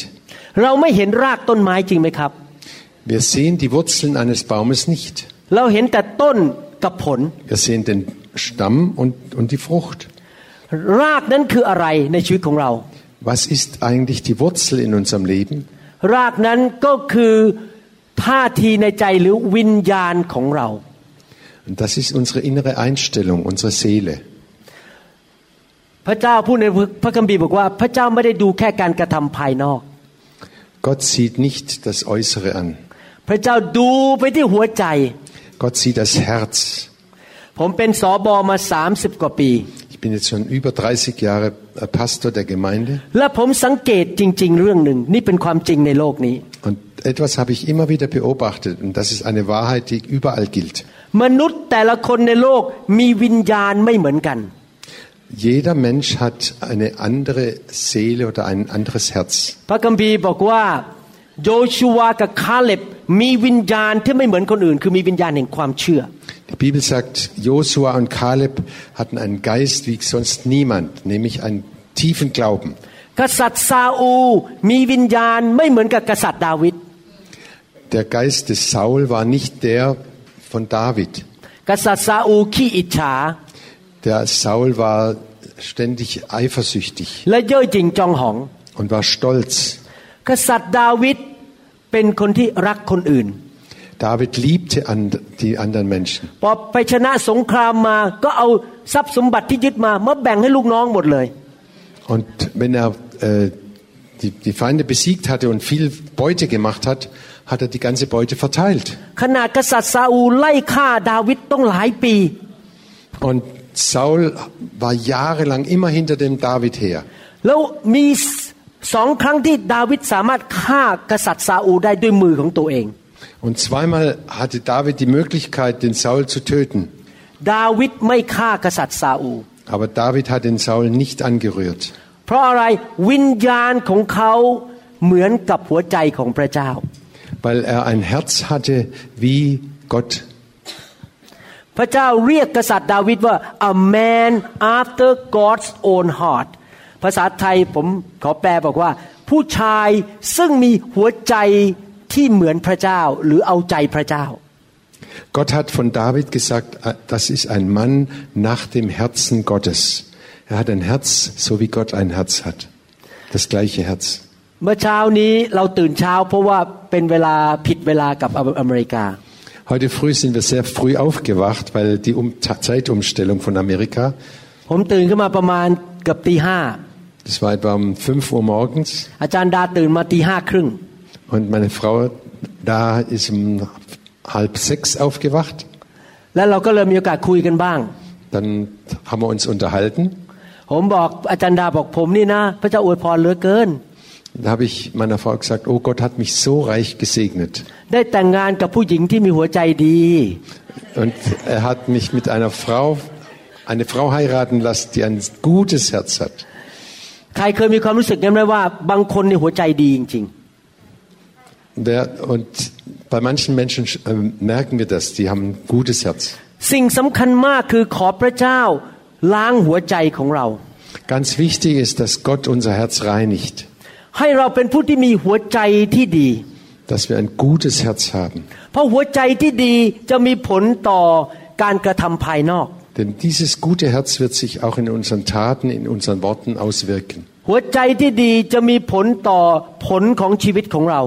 เราไม่เห็นรากต้นไม้จริงไหมครับ Wir sehen die Wurzeln eines Baumes nicht. เราเห็นแต่ต้นกับผล Wir sehen den Stamm und, und die Frucht. รากนั้นคืออะไรในชีวิตของเรา Was ist eigentlich die Wurzel in unserem Leben? รากนั้นก็คือท่าทีในใจหรือวิญญาณของเรา Und das ist unsere innere Einstellung, unsere Seele. พระเจ้าพูดในพระคัมภีร์บอกว่า พระเจ้าไม่ได้ดูแค่การกระทำภายนอก Gott sieht nicht das Äußere an. พระเจ้าดูไปที่หัวใจ Gott sieht das Herz. ผมเป็นสอบอมา 30 กว่าปี Ich bin jetzt schon über 30 Jahre äh, Pastor der Gemeinde และผมสังเกตจริง ๆ เรื่องหนึ่ง นี่เป็นความจริงในโลกนี้ und etwas habe ich immer wieder beobachtet und das ist eine Wahrheit, die überall gilt. มนุษย์แต่ละคนในโลกมีวิญญาณไม่เหมือนกัน Jeder Mensch hat eine andere Seele oder ein anderes Herz. พระคัมภีร์บอกว่า โยชูวากับคาเล็บมีวิญญาณที่ไม่เหมือนคนอื่น คือมีวิญญาณแห่งความเชื่อ Die Bibel sagt, Josua und Kaleb hatten einen Geist wie sonst niemand, nämlich einen tiefen Glauben. กษัตริย์ซาอูลมีวิญญาณไม่เหมือนกับกษัตริย์ดาวิด Der Geist des Saul war nicht der von David. กษัตริย์ซาอูลขี้อิจฉา Der Saul war ständig eifersüchtig และเย่อหยิ่งจองหอง und war stolz. กษัตริย์ดาวิดเป็นคนที่รักคนอื่น David liebte an die anderen Menschen. พอไปชนะสงครามมาก็เอาทรัพย์สมบัติที่ยึดมามาแบ่งให้ลูกน้องหมดเลย Und wenn er äh, die, die Feinde besiegt hatte und viel Beute gemacht hat, hat er die ganze Beute verteilt. ขนาดกษัตริย์ซาอูลไล่ฆ่าดาวิดต้องหลายปี Und Saul war jahrelang immer hinter dem David her. แล้วมี สองครั้งที่ดาวิดสามารถฆ่ากษัตริย์ซาอูลได้ด้วยมือของตัวเอง Und zweimal hatte David die Möglichkeit, den Saul zu töten. ดาวิดไม่ฆ่ากษัตริย์ซาอูล Aber David hat den Saul nicht angerührt. เ เพราะอะไรวิญญาณของเขาเหมือนกับหัวใจของพระเจ้า Weil er ein Herz hatte wie Gott. พระเจ้าเรียกกษัตริย์ดาวิดว่า a man after God's own heart ภาษาไทยผมขอแปลบอกว่า ผู้ชายซึ่งมีหัวใจที่เหมือนพระเจ้า หรือเอาใจพระเจ้า Gott hat von David gesagt, äh, das ist ein Mann nach dem Herzen Gottes. Er hat ein Herz, so wie Gott ein Herz hat. Das gleiche Herz. เมื่อเช้านี้เราตื่นเช้า เพราะว่าเป็นเวลาผิดเวลากับอเมริกา Heute früh sind wir sehr früh aufgewacht, weil die um Ta- Zeitumstellung von Amerika, ผมตื่นขึ้นมาประมาณเกือบตีห้า das war etwa um 5 Uhr morgens, อาจารย์ดาตื่นมาตีห้าครึ่ง und meine Frau da ist um halb sechs aufgewacht. แล้วเราก็เลยมีโอกาสคุยกันบ้าง Dann haben wir uns unterhalten. ผมบอกอาจารย์ดาบอกผมนี่นะ พระเจ้าอวยพรเหลือเกิน Da habe ich meiner Frau gesagt, oh Gott hat mich so reich gesegnet. ได้แต่งงานกับผู้หญิงที่มีหัวใจดี Und er hat mich mit einer Frau, eine Frau heiraten lassen, die ein gutes Herz hat. ใครเคยมีความรู้สึกนั้นไหมว่าบางคนในหัวใจดีจริง Wer, und bei manchen Menschen äh, merken wir das, die haben ein gutes Herz. ๆสิ่งสำคัญมากคือขอพระเจ้าล้างหัวใจของเรา Ganz wichtig ist, dass Gott unser Herz reinigt, ให้เราเป็นผู้ที่มีหัวใจที่ดี dass wir ein gutes Herz haben. เพราะหัวใจที่ดีจะมีผลต่อการกระทำภายนอก Denn dieses gute Herz wird sich auch in unseren Taten, in unseren Worten auswirken. หัวใจที่ดีจะมีผลต่อผลของชีวิตของเรา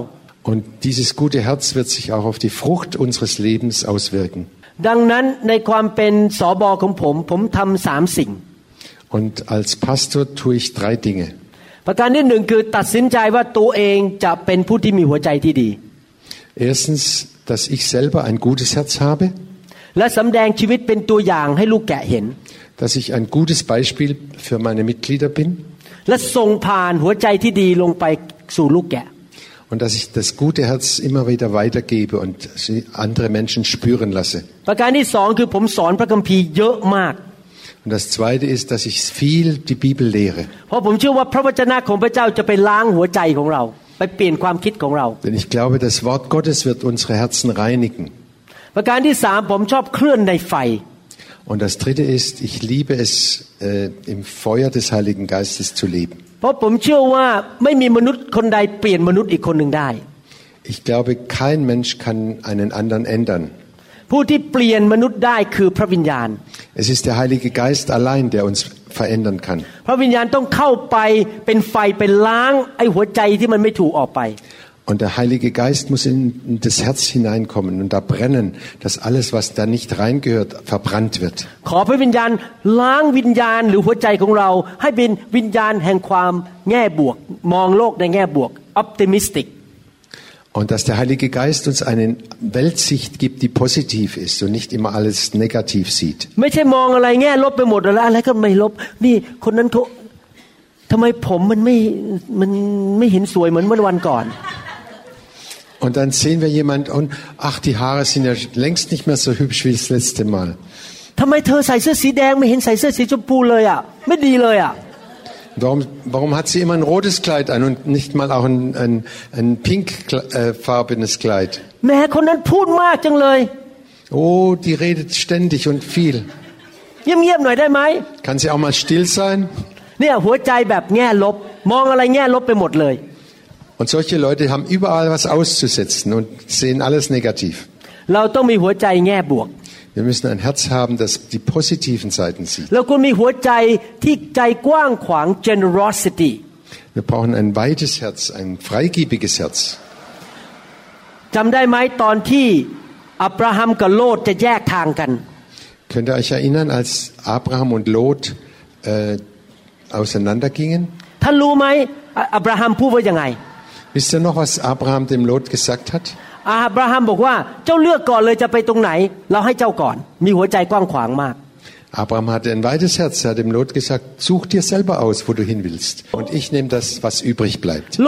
Und dieses gute Herz wird sich auch auf die Frucht unseres Lebens auswirken. ดังนั้นในความเป็นสอบอของผม ผมทำสามสิ่ง Und als Pastor tue ich drei Dinge. ประการที่หนึ่งคือตัดสินใจว่าตัวเองจะเป็นผู้ที่มีหัวใจที่ดี Erstens, dass ich selber ein gutes Herz habe, และสำแดงชีวิตเป็นตัวอย่างให้ลูกแกะเห็น dass ich ein gutes Beispiel für meine Mitglieder bin และส่งผ่านหัวใจที่ดีลงไปสู่ลูกแกะ und dass ich das gute Herz immer wieder weitergebe und sie andere Menschen spüren lasse. ประการที่สองคือผมสอนพระคัมภีร์เยอะมาก Und das zweite ist, dass ich viel die Bibel lehre. เพราะผมเชื่อว่าพระวจนะของพระเจ้าจะไปล้างหัวใจของเรา ไปเปลี่ยนความคิดของเรา Denn ich glaube, das Wort Gottes wird unsere Herzen reinigen. ประการที่สามผมชอบเคลื่อนในไฟ Und das dritte ist, ich liebe es, äh, im Feuer des Heiligen Geistes zu leben. เพราะผมเชื่อว่าไม่มีมนุษย์คนใดเปลี่ยนมนุษย์อีกคนหนึ่งได้ Ich glaube, kein Mensch kann einen anderen ändern. ผู้ที่เปลี่ยนมนุษย์ได้คือพระวิญญาณ Es ist der Heilige Geist allein, der uns verändern kann. พระวิญญาณต้องเข้าไปเป็นไฟไปล้างไอ้หัวใจที่มันไม่ถูกออกไป Und der Heilige Geist muss in in das Herz hineinkommen und da brennen, dass alles, was da nicht reingehört, verbrannt wird. ขอพระวิญญาณล้างวิญญาณหรือหัวใจของเรา ให้เป็นวิญญาณแห่งความแง่บวก มองโลกในแง่บวก optimistic Und dass der Heilige Geist uns eine Weltsicht gibt, die positiv ist und nicht immer alles negativ sieht. ไม่ใช่มองอะไรแง่ลบไปหมดแล้วอะไรก็ไม่ลบ นี่คนนั้นเขาทำไมผมมันไม่มันไม่เห็นสวยเหมือนเมื่อวันก่อน Und dann sehen wir jemand und ach, die Haare sind ja längst nicht mehr so hübsch wie das letzte Mal. ทำไมเธอใส่เสื้อสีแดงไม่เห็นใส่เสื้อสีชมพูเลยอ่ะ ไม่ดีเลยอ่ะ Warum, warum hat sie immer ein rotes Kleid an und nicht mal auch ein, ein, ein pinkfarbenes Kleid? แหม้คนนั้นพูดมากจังเลย Oh, die redet ständig und viel. เงียบๆหน่อยได้ไหม Kann sie auch mal still sein? เนี่ยหัวใจแบบแง่ลบ มองอะไรแง่ลบไปหมดเลย Und solche Leute haben überall was auszusetzen und sehen alles negativ. เราต้องมีหัวใจแง่บวก Wir müssen ein Herz haben, das die positiven Seiten sieht. เราควรมีหัวใจที่ใจกว้างขวาง generosity Wir brauchen ein weites Herz, ein freigebiges Herz. จำได้ไหมตอนที่อับราฮัมกับโลดจะแยกทางกัน Könnt ihr euch erinnern, als Abraham und Lot äh, auseinandergingen? ท่านรู้ไหมอ่ะอับราฮัมพูดว่ายังไง Wisst ihr noch, was Abraham dem Lot gesagt hat? อับราฮัมบอกว่าเจ้าเลือกก่อนเลยจะไปตรงไหน เราให้เจ้าก่อน มีหัวใจกว้างขวางมาก Abraham hatte ein weites Herz. Er hat dem Lot gesagt, such dir selber aus, wo du hin willst. Und ich nehme das, was übrig bleibt. โ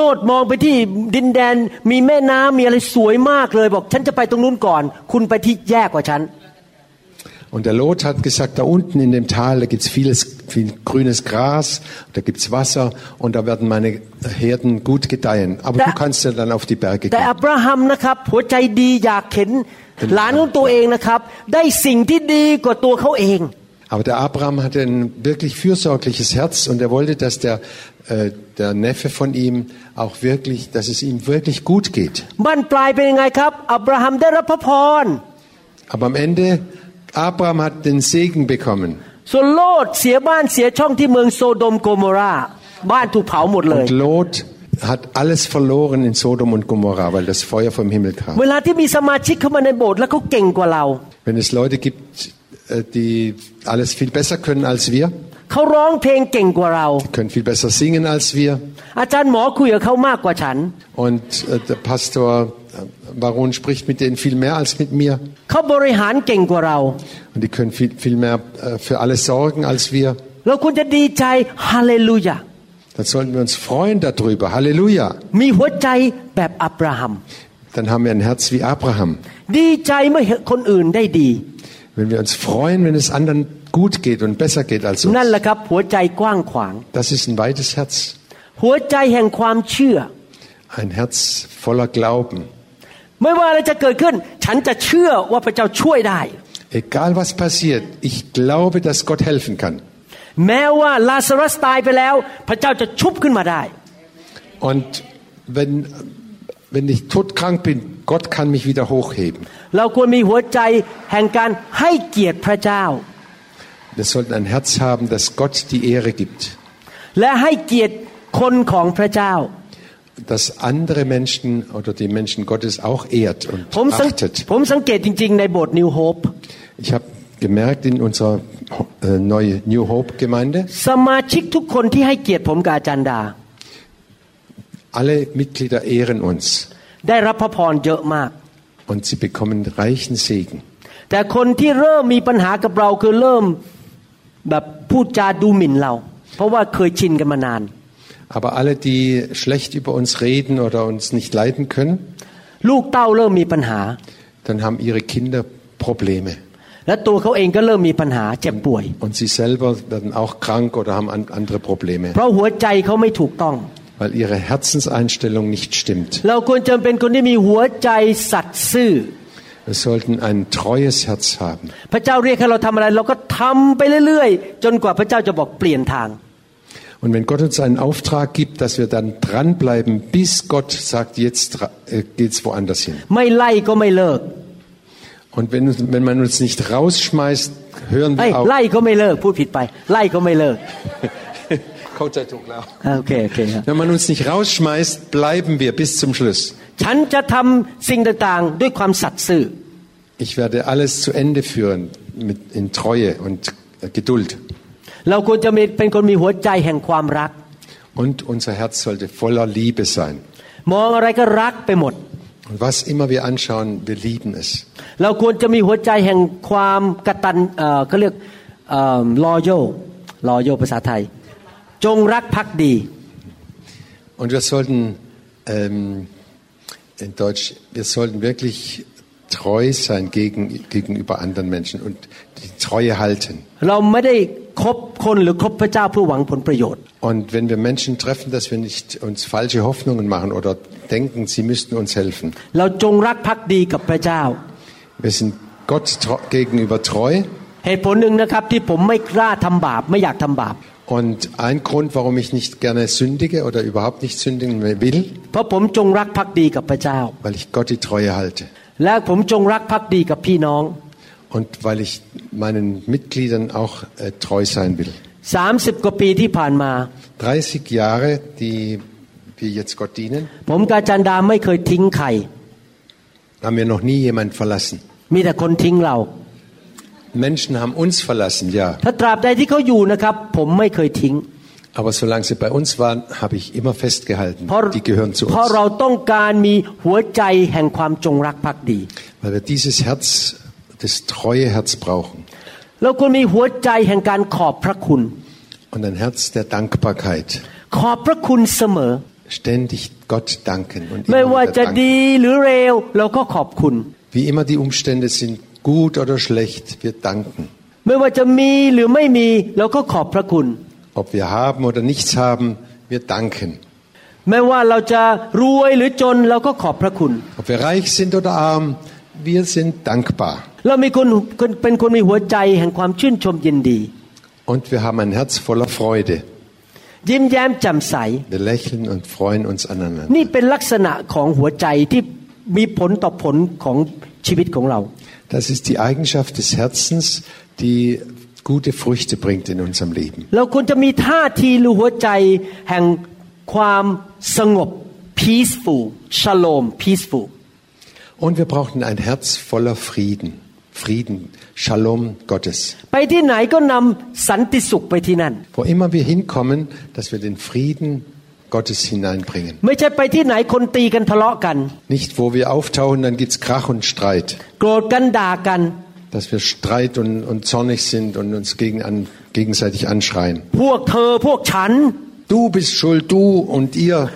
Und der Lot hat gesagt, da unten in dem Tal, da gibt's vieles, viel grünes Gras, da gibt's Wasser und da werden meine Herden gut gedeihen. Aber Da- du kannst ja dann auf die Berge แต่ gehen. อับราฮัมนะครับหัวใจดีอยากเห็นหลานของตัวเองนะครับ ได้สิ่งที่ดีกว่าตัวเขาเอง Aber der Abraham hatte ein wirklich fürsorgliches Herz und er wollte, dass der, äh, der Neffe von ihm auch wirklich, dass es ihm wirklich gut geht. บ้านปลายเป็นยังไงครับ อับราฮัมได้รับพระพร Aber am Ende, Abraham hat den Segen bekommen. ส่วนโลดเสียบ้านเสียช่องที่เมืองโซโดมโกโมรา บ้านถูกเผาหมดเลย Und Lot hat alles verloren in Sodom und Gomorra, weil das Feuer vom Himmel kam. เวลาที่มีสมาชิกเข้ามาในโบสถ์แล้วเขาเก่งกว่าเรา Wenn es Leute gibt, äh, die alles viel besser können als wir, เขาร้องเพลงเก่งกว่าเรา können viel besser singen als wir, อาจารย์หมอคุยกับเขามากกว่าฉัน und äh, der Pastor äh, Baron spricht mit denen viel mehr als mit mir. Und die können viel, viel mehr äh, für alles sorgen als wir. Dann sollten wir uns freuen darüber. Halleluja. Dann haben wir ein Herz wie Abraham. Wenn wir uns freuen, wenn es anderen gut geht und besser geht als uns. Das ist ein weites Herz. Ein Herz voller Glauben. ไม่ว่าอะไรจะเกิดขึ้น ฉันจะเชื่อว่าพระเจ้าช่วยได้ Egal was passiert, ich glaube, dass Gott helfen kann. แม้ว่าลาซารัสตายไปแล้ว พระเจ้าจะชุบขึ้นมาได้ Und wenn, wenn ich todkrank bin, Gott kann mich wieder hochheben. เราควรมีหัวใจแห่งการให้เกียรติพระเจ้า Wir sollten ein Herz haben, das Gott die Ehre gibt. และให้เกียรติคนของพระเจ้า Dass andere Menschen oder die Menschen Gottes auch ehrt ผม und สัง achtet. ผมสังเกตจริง ๆ ในโบสถ์นิวโฮป Ich habe gemerkt in unserer äh, neue New Hope Gemeinde, สมาชิกทุกคนที่ให้เกียรติผมกับอาจารย์ดา alle Mitglieder ehren uns ได้รับพระพรเยอะมาก und sie bekommen reichen Segen. แต่คนที่เริ่มมีปัญหากับเราคือเริ่มแบบพูดจาดูหมิ่นเรา เพราะว่าเคยชินกันมานาน Aber alle, die schlecht über uns reden oder uns nicht leiden können, ลูกเต้าเริ่มมีปัญหา dann haben ihre Kinder Probleme. และตัวเขาเองก็เริ่มมีปัญหาเจ็บป่วย Und sie selber werden auch krank oder haben an- andere Probleme, เพราะหัวใจเขาไม่ถูกต้อง weil ihre Herzenseinstellung nicht stimmt. เราควรจะเป็นคนที่มีหัวใจสัตย์ซื่อ Wir sollten ein treues Herz haben. พระเจ้าเรียกให้เราทำอะไร เราก็ทำไปเรื่อยๆ จนกว่าพระเจ้าจะบอกเปลี่ยนทาง Und wenn Gott uns einen Auftrag gibt, dass wir dann dranbleiben, bis Gott sagt, jetzt ra- äh, geht's woanders hin. ไม่ไล่ก็ไม่เลิก Und wenn, uns- wenn man uns nicht rausschmeißt, hören ไอ้ย wir auch. ไล่ก็ไม่เลิกพูดผิดไป ไล่ก็ไม่เลิก อ่าโอเคโอเคครับ Wenn man uns nicht rausschmeißt, bleiben wir bis zum Schluss. ฉันจะทำสิ่งต่างๆ ด้วยความสัตย์ซื่อ Ich werde alles zu Ende führen mit, in Treue und äh, Geduld. เราควรจะมีเป็นคนมีหัวใจแห่งความรัก Und unser Herz sollte voller Liebe sein. มองอะไรก็รักไปหมด Und was immer wir anschauen, wir lieben es. เราควรจะมีหัวใจแห่งความกตัญเอ่อเขาเรียกลอโยลอโยภาษาไทย จงรักภักดี Und wir sollten, ähm, in Deutsch, wir sollten wirklich treu sein gegen, gegenüber anderen Menschen und die Treue halten. เราไม่ได้ คบคนหรือคบพระเจ้าเพื่อหวังผลประโยชน์ Und wenn wir Menschen treffen, dass wir nicht uns falsche Hoffnungen machen oder denken, sie müssten uns helfen. เราจงรักภักดีกับพระเจ้า Wir sind Gott tro- gegenüber treu. เหตุผลหนึ่งนะครับที่ผมไม่กล้าทำบาปไม่อยากทำบาป Und ein Grund, warum ich nicht gerne sündige oder überhaupt nicht sündigen will, เพราะผมจงรักภักดีกับพระเจ้า weil ich Gott die Treue halte. และผมจงรักภักดีกับพี่น้อง Und weil ich meinen Mitgliedern auch äh, treu sein will. 30 กว่าปีที่ผ่านมา 30 Jahre, die wir jetzt Gott dienen, ผมกับอาจันดาไม่เคยทิ้งใคร haben wir noch nie jemand verlassen. มีแต่คนทิ้งเรา Menschen haben uns verlassen, ja. ถ้าตราบใดที่เขาอยู่นะครับ ผมไม่เคยทิ้ง Aber solange sie bei uns waren, habe ich immer festgehalten. เพราะ Die gehören zu เพราะ uns. เราต้องการมีหัวใจแห่งความจงรักภักดี Weil wir dieses Herz, das treue Herz brauchen. เราควรมีหัวใจแห่งการขอบพระคุณ Und ein Herz der Dankbarkeit. ขอบพระคุณเสมอ Ständig Gott danken und ไม่ immer ว่า wieder จะ danken. ดีหรือเร็วเราก็ขอบคุณ Wie immer die Umstände sind, gut oder schlecht, wir danken. ไม่ว่าจะมีหรือไม่มีเราก็ขอบพระคุณ Ob wir haben oder nichts haben, wir danken. ไม่ว่าเราจะรวยหรือจนเราก็ขอบพระคุณ Ob wir reich sind oder arm, wir sind dankbar. เรามีคนคนเป็นคนมีหัวใจแห่งความชื่นชมยินดี Und wir haben ein Herz voller Freude. ยิ้มแย้มแจ่มใส Wir lächeln und freuen uns aneinander. นี่เป็นลักษณะของหัวใจที่มีผลต่อผลของชีวิตของเรา Das ist die Eigenschaft des Herzens, die gute Früchte bringt in unserem Leben. เราควรจะมีท่าทีหรือหัวใจแห่งความสงบ peaceful shalom peaceful Und wir brauchen ein Herz voller Frieden. Frieden, Shalom Gottes. Wo immer wir hinkommen, dass wir den Frieden Gottes hineinbringen. Nicht, wo wir auftauchen, dann gibt es Krach und Streit. Dass wir Streit und, und zornig sind und uns gegen, an, gegenseitig anschreien. Du bist schuld, du und ihr.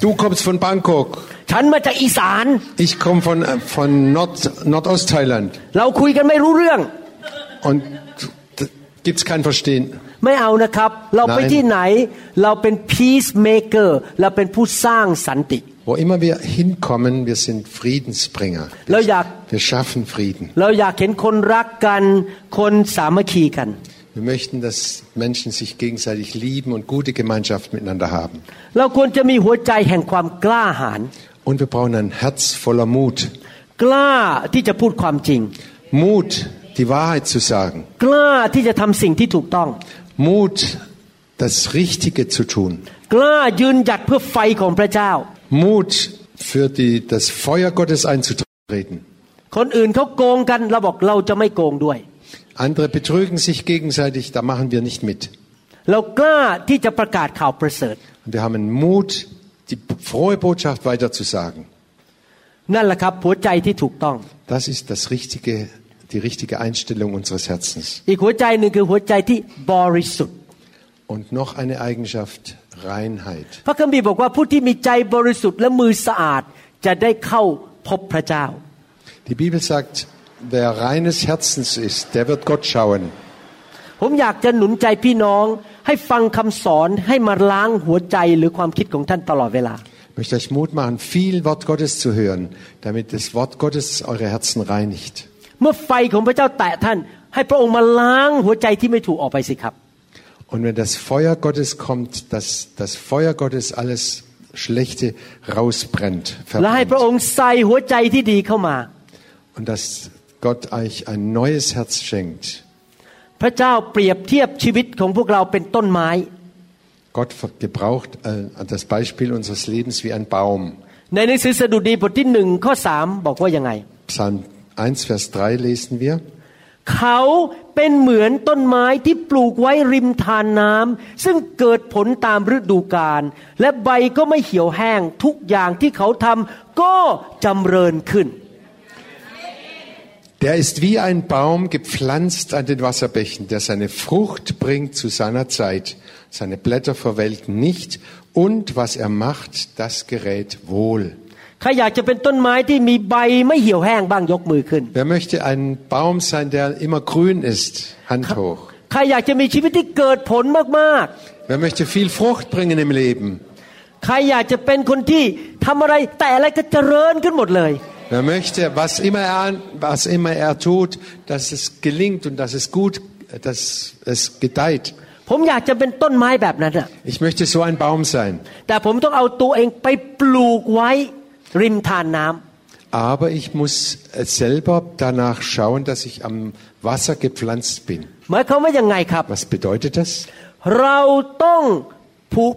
Du kommst von Bangkok. ฉันมาจากอีสาน Ich komme von, äh, von Nord, Nordostthailand. เราคุยกันไม่รู้เรื่อง Und d- gibt's kein Verstehen. ไม่เอานะครับ เราไป Nein. ที่ไหน เราเป็น peacemaker เราเป็นผู้สร้างสันติ Wo immer wir hinkommen, wir sind Friedensbringer. Lo Wir, yak- wir schaffen Frieden. เราอยากเห็นคนรักกัน คนสามัคคีกัน Wir möchten, dass Menschen sich gegenseitig lieben und gute Gemeinschaft miteinander haben. เราควรจะมีหัวใจแห่งความกล้าหาญ Und wir brauchen ein Herz voller Mut. กล้าที่จะพูดความจริง Mut, die Wahrheit zu sagen. กล้าที่จะทำสิ่งที่ถูกต้อง Mut, das Richtige zu tun. กล้ายืนหยัดเพื่อไฟของพระเจ้า Mut, für die, das Feuer Gottes einzutreten. คนอื่นเขาโกงกันเราบอกเราจะไม่โกงด้วย Andere betrügen sich gegenseitig, da machen wir nicht mit. เรากล้าที่จะประกาศข่าวประเสริฐ Und wir haben Mut, die frohe Botschaft weiterzusagen. นั่นแหละครับหัวใจที่ถูกต้อง Das ist das richtige, die richtige Einstellung unseres Herzens. อีกหัวใจหนึ่งคือหัวใจที่บริสุทธิ์ Und noch eine Eigenschaft, Reinheit. พระคัมภีร์บอกว่าผู้ที่มีใจบริสุทธิ์และมือสะอาดจะได้เข้าพบพระเจ้า Die Bibel sagt, wer reines Herzens ist, der wird Gott schauen. ผมอยากจะหนุนใจพี่น้อง ให้ฟังคำสอนให้มาล้างหัวใจหรือความคิดของท่านตลอดเวลา Ich möchte euch Mut machen, viel Wort Gottes zu hören, damit das Wort Gottes eure Herzen reinigt. เมื่อไฟของพระเจ้าแตะท่าน ให้พระองค์มาล้างหัวใจที่ไม่ถูกออกไปสิครับ Und wenn das Feuer Gottes kommt, dass das Feuer Gottes alles Schlechte rausbrennt, และให้พระ verbrennt, องค์ใส่หัวใจที่ดีเข้ามา und dass Gott euch ein neues Herz schenkt. พระเจ้าเปรียบเทียบชีวิตของพวกเราเป็นต้นไม้ Gott gebraucht äh, das Beispiel unseres Lebens wie ein Baum. ในหนังสือสดุดีบทที่หนึ่งข้อสามบอกว่ายังไง Psalm 1, Vers 3 lesen wir. เขาเป็นเหมือนต้นไม้ที่ปลูกไว้ริมทานน้ำซึ่งเกิดผลตามฤดูกาลและใบก็ไม่เหี่ยวแห้งทุกอย่างที่เขาทำก็จำเริญขึ้น Der ist wie ein Baum gepflanzt an den Wasserbächen, der seine Frucht bringt zu seiner Zeit. Seine Blätter verwelken nicht und was er macht, das gerät wohl. ใครอยากจะเป็นต้นไม้ที่มีใบไม่เหี่ยวแห้งบ้างยกมือขึ้น Wer möchte ein Baum sein, der immer grün ist? Hand hoch. ใครอยากจะมีชีวิตที่เกิดผลมาก Wer möchte viel Frucht bringen im Leben? ๆ ใครอยากจะเป็นคนที่ทำอะไรแต่อะไรก็เจริญขึ้นหมดเลย Wer möchte, was immer er, was immer er tut, dass es gelingt und dass es gut, dass es gedeiht. ผมอยากจะเป็นต้นไม้แบบนั้นอะ Ich möchte so ein Baum sein. แต่ผมต้องเอาตัวเองไปปลูกไว้ริมทานน้ำ Aber ich muss äh, selber danach schauen, dass ich am Wasser gepflanzt bin. หมายความว่ายังไงครับ Was bedeutet das? เราต้องผูก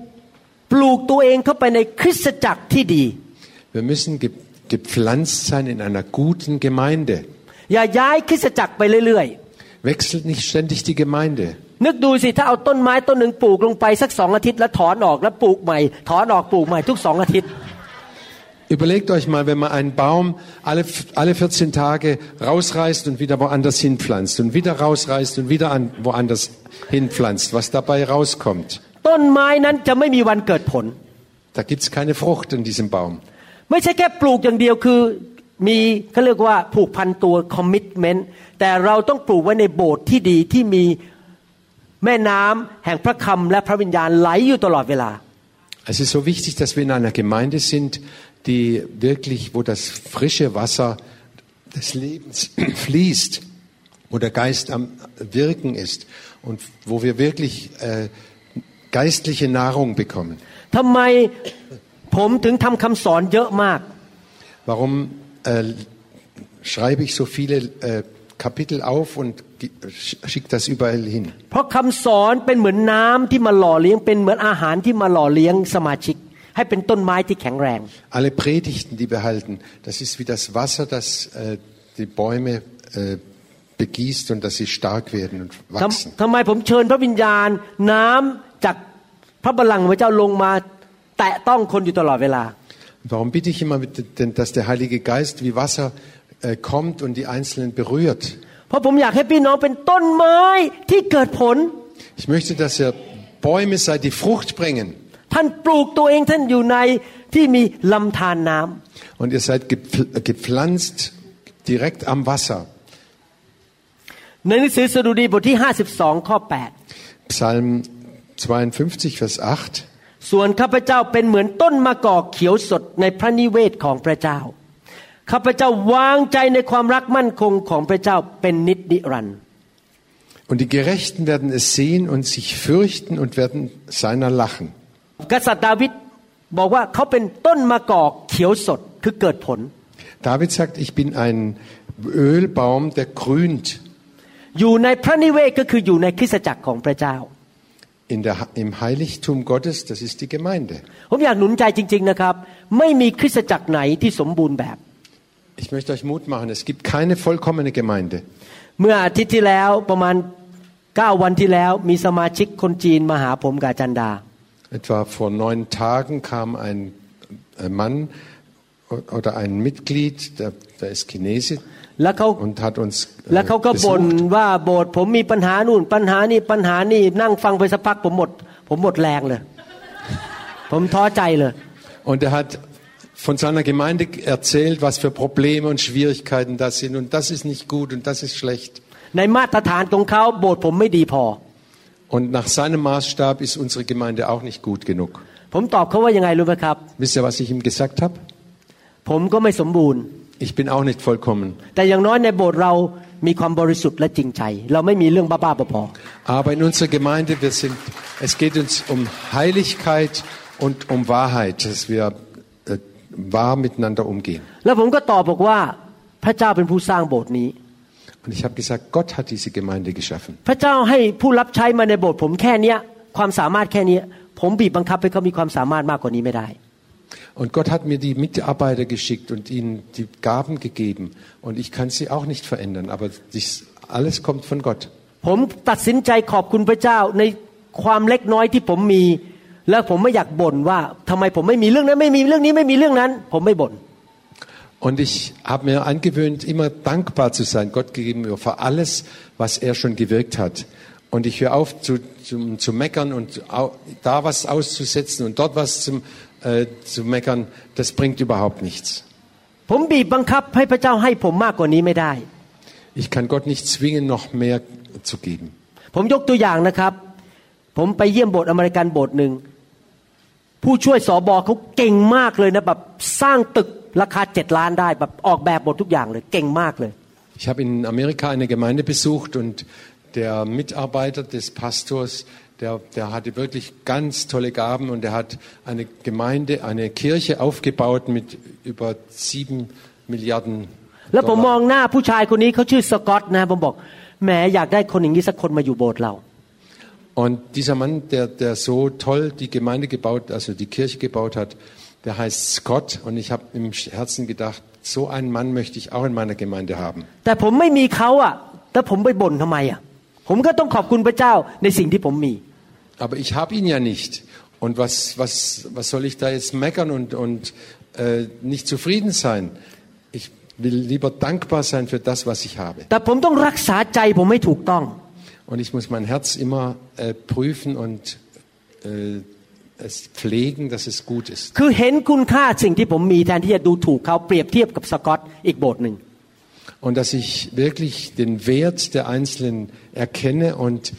ปลูกตัวเองเข้าไปในคริสตจักรที่ดี Wir müssen ge gepflanzt sein in einer guten Gemeinde. อย่าย้ายคริสตจักรไปเรื่อย Wechselt nicht ständig die Gemeinde. ๆ นึกดูสิถ้าเอาต้นไม้ต้นหนึ่งปลูกลงไปสักสองอาทิตย์แล้วถอนออกแล้วปลูกใหม่ ถอนออกปลูกใหม่ทุกสองอาทิตย์ Überlegt euch mal, wenn man einen Baum alle, alle 14 Tage rausreißt und wieder woanders hinpflanzt und wieder rausreißt und wieder an, woanders hinpflanzt, was dabei rauskommt. ต้นไม้นั้นจะไม่มีวันเกิดผล Da gibt's keine Frucht in diesem Baum. ไม่ใช่แค่ปลูกอย่างเดียวคือ มีเขาเรียกว่าผูกพันตัว commitment แต่เราต้องปลูกไว้ในโบสถ์ที่ดีที่มีแม่น้ำแห่งพระคำและพระวิญญาณไหลอยู่ตลอดเวลา Es ist so wichtig, dass wir in einer Gemeinde sind, die wirklich, wo das frische Wasser des Lebens fließt, wo der Geist am Wirken ist und wo wir wirklich äh, geistliche Nahrung bekommen. ทำไม ผมถึงทำคำสอนเยอะมาก Warum äh, schreibe ich so viele äh, Kapitel auf und gi- sch- schicke das überall hin? เพราะคำสอนเป็นเหมือนน้ำที่มาหล่อเลี้ยงเป็นเหมือนอาหารที่มาหล่อเลี้ยงสมาชิก ให้เป็นต้นไม้ที่แข็งแรง Alle Predigten, die wir halten, das ist wie das Wasser, das äh, die Bäume äh, begießt und dass sie stark werden und ท wachsen. ำทำไมผมเชิญพระวิญญาณ น้ำจากพระบัลลังก์ของพระเจ้าลงมา แตะต้องคนอยู่ตลอดเวลา Warum bitte ich immer, mit- denn, dass der Heilige Geist wie Wasser äh, kommt und die Einzelnen berührt? เพราะผมอยากให้พี่น้องเป็นต้นไม้ที่เกิดผล Ich möchte, dass ihr Bäume seid, die Frucht bringen. ท่านปลูกตัวเองท่านอยู่ในที่มีลำธารน้ำ Und ihr seid gepfl- gepflanzt direkt am Wasser. ในหนังสือสดุดีบทที่ 52 ข้อ Psalm 52, Vers 8. 8ส่วนข้าพเจ้าเป็นเหมือนต้นมะกอกเขียวสดในพระนิเวศของพระเจ้า ข้าพเจ้าวางใจในความรักมั่นคงของพระเจ้าเป็นนิจนิรันดร์ Und die Gerechten werden es sehen und sich fürchten und werden seiner lachen. กษัตริย์ดาวิดบอกว่าเขาเป็นต้นมะกอกเขียวสดคือเกิดผล David sagt, ich bin ein Ölbaum, der grünt. อยู่ในพระนิเวศก็คืออยู่ในคริสตจักรของพระเจ้า In der, Im Heiligtum Gottes, das ist die Gemeinde. ผมอยากหนุนใจจริง ๆนะครับ ไม่มีคริสตจักรไหนที่สมบูรณ์แบบ Ich möchte euch Mut machen, es gibt keine vollkommene Gemeinde. เมื่ออาทิตย์ที่แล้วประมาณ 9 วันที่แล้วมีสมาชิกคนจีนมาหาผมกับอาจันดา Etwa vor neun Tagen kam ein äh, Mann oder ein Mitglied, der, der ist Chinese แล้วเขา und hat uns แล้ว äh, เขาก็บ่น besucht. ว่าโบสถ์ผมมีปัญหานู่น ปัญหานี่ปัญหานี่นั่งฟังไปสักพักผมหมด ผมหมดแรงเลย ผมท้อใจเลย Und er hat von seiner Gemeinde erzählt, was für Probleme und Schwierigkeiten das sind. Und das ist nicht gut und das ist schlecht. ในมาตรฐานของเขาโบสถ์ผมไม่ดีพอ Und nach seinem Maßstab ist unsere Gemeinde auch nicht gut genug. ผมตอบเขาว่ายังไงรู้ไหมครับ Wisst ihr, was ich ihm gesagt habe? ผมก็ไม่สมบูรณ์ Ich bin auch nicht vollkommen. แต่อย่างน้อยในโบสถ์เรามีความบริสุทธิ์และจริงใจ เราไม่มีเรื่องบ้าๆบอ Aber in unserer Gemeinde, wir sind, es geht uns um Heiligkeit und um Wahrheit, dass wir äh, wahr miteinander umgehen. ๆแล้วผมก็ตอบบอกว่าพระเจ้าเป็นผู้สร้างโบสถ์นี้ Und ich habe gesagt, Gott hat diese Gemeinde geschaffen. พระเจ้าให้ผู้รับใช้มาในโบสถ์ผมแค่เนี้ยความสามารถแค่เนี้ยผมบีบบังคับให้เขามีความสามารถมากกว่านี้ไม่ได้ Und Gott hat mir die Mitarbeiter geschickt und ihnen die Gaben gegeben. Und ich kann sie auch nicht verändern, aber dies, alles kommt von Gott. ผมตัดสินใจขอบคุณพระเจ้าในความเล็กน้อยที่ผมมี แล้วผมไม่อยากบ่นว่าทำไมผมไม่มีเรื่องนั้นไม่มีเรื่องนี้ไม่มีเรื่องนั้น ผมไม่บ่น Und ich habe mir angewöhnt, immer dankbar zu sein, Gott gegenüber, für alles, was er schon gewirkt hat. Und ich höre auf zu, zu, zu meckern und au, da was auszusetzen und dort was zum, äh, zu meckern. Das bringt überhaupt nichts. ผมบีบบังคับให้พระเจ้าให้ผมมากกว่านี้ไม่ได้ Ich kann Gott nicht zwingen, noch mehr zu geben. ผมยกตัวอย่างนะครับ ผมไปเยี่ยมโบสถ์อเมริกันโบสถ์หนึ่ง ผู้ช่วยสอบอเขาเก่งมากเลยนะแบบสร้างตึกราคาเจ็ดล้านได้แบบออกแบบหมดทุกอย่างเลย เก่งมากเลย Ich habe in Amerika eine Gemeinde besucht und der Mitarbeiter des Pastors, der, der hatte wirklich ganz tolle Gaben und er hat eine Gemeinde, eine Kirche aufgebaut mit über sieben Milliarden แล้วผมมอง Dollar. หน้าผู้ชายคนนี้เขาชื่อสกอตนะผมบอกแหมอยากได้คนอย่างนี้สักคนมาอยู่โบสถ์เรา Und dieser Mann, der, der so toll die Gemeinde gebaut, also die Kirche gebaut hat, der heißt Scott und ich habe im Herzen gedacht, so einen Mann möchte ich auch in meiner Gemeinde haben. แต่ผมไม่มีเขาอะแต่ผมไปบ่นทำไมอะผมก็ต้องขอบคุณพระเจ้าในสิ่งที่ผมมี aber ich habe ihn ja nicht. Und was, was, was soll ich da jetzt meckern und, und äh, nicht zufrieden sein? Ich will lieber dankbar sein für das, was ich habe. Und ich muss mein Herz immer äh, prüfen und äh, es pflegen, dass es gut ist. Und dass ich wirklich den Wert der Einzelnen erkenne und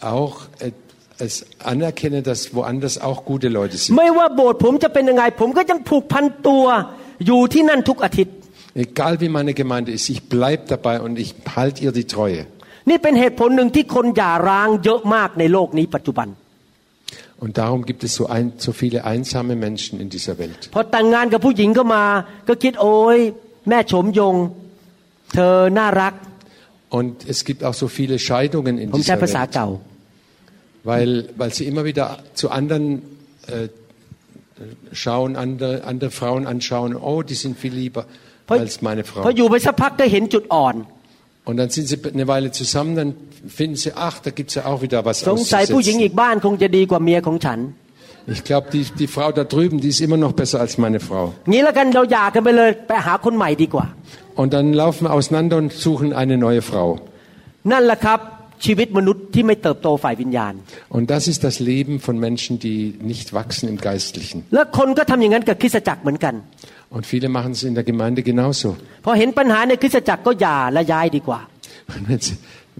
auch äh, es anerkenne, dass woanders auch gute Leute sind. ไม่ว่าโบสถ์ผมจะเป็นยังไง ผมก็ยังผูกพันตัวอยู่ที่นั่นทุกอาทิตย์ Egal wie meine Gemeinde ist, ich bleibe dabei und ich halte ihr die Treue. นี่เป็นเหตุผลหนึ่งที่คนหย่าร้างเยอะมากในโลกนี้ปัจจุบัน Und darum gibt es so, ein, so viele einsame Menschen in dieser Welt. พอแต่งงานกับผู้หญิงก็มา ก็คิดโอ้ยแม่โฉมยง เธอน่ารัก Und es gibt auch so viele Scheidungen in ผมใช้ dieser ภาษา Welt, เก่า weil, weil sie immer wieder zu anderen äh, schauen, andere, andere Frauen anschauen, oh, die sind viel lieber เพราะ als meine พอ Frau. อยู่ไปสักพักก็เห็นจุดอ่อน Und dann sind sie eine Weile zusammen, dann finden sie, ach, da gibt's ja auch wieder was สงสัยผู้หญิงอี auszusetzen. กบ้านคงจะดีกว่าเมียของฉัน Ich glaube, die, die Frau da drüben, die ist immer noch besser als meine Frau. งี้แล้วกันเราหย่ากันไปเลยไปหาคนใหม่ดีกว่า Und dann laufen wir auseinander und suchen eine neue Frau. นั่นแหละครับ ชีวิตมนุษย์ที่ไม่เติบโตฝ่ายวิญญาณ Und das ist das Leben von Menschen, die nicht wachsen im Geistlichen. และคนก็ทำอย่างนั้นกับคริสตจักรเหมือนกัน Und viele machen es in der Gemeinde genauso. พอเห็นปัญหาในคริสตจักรก็หย่าและย้ายดีกว่า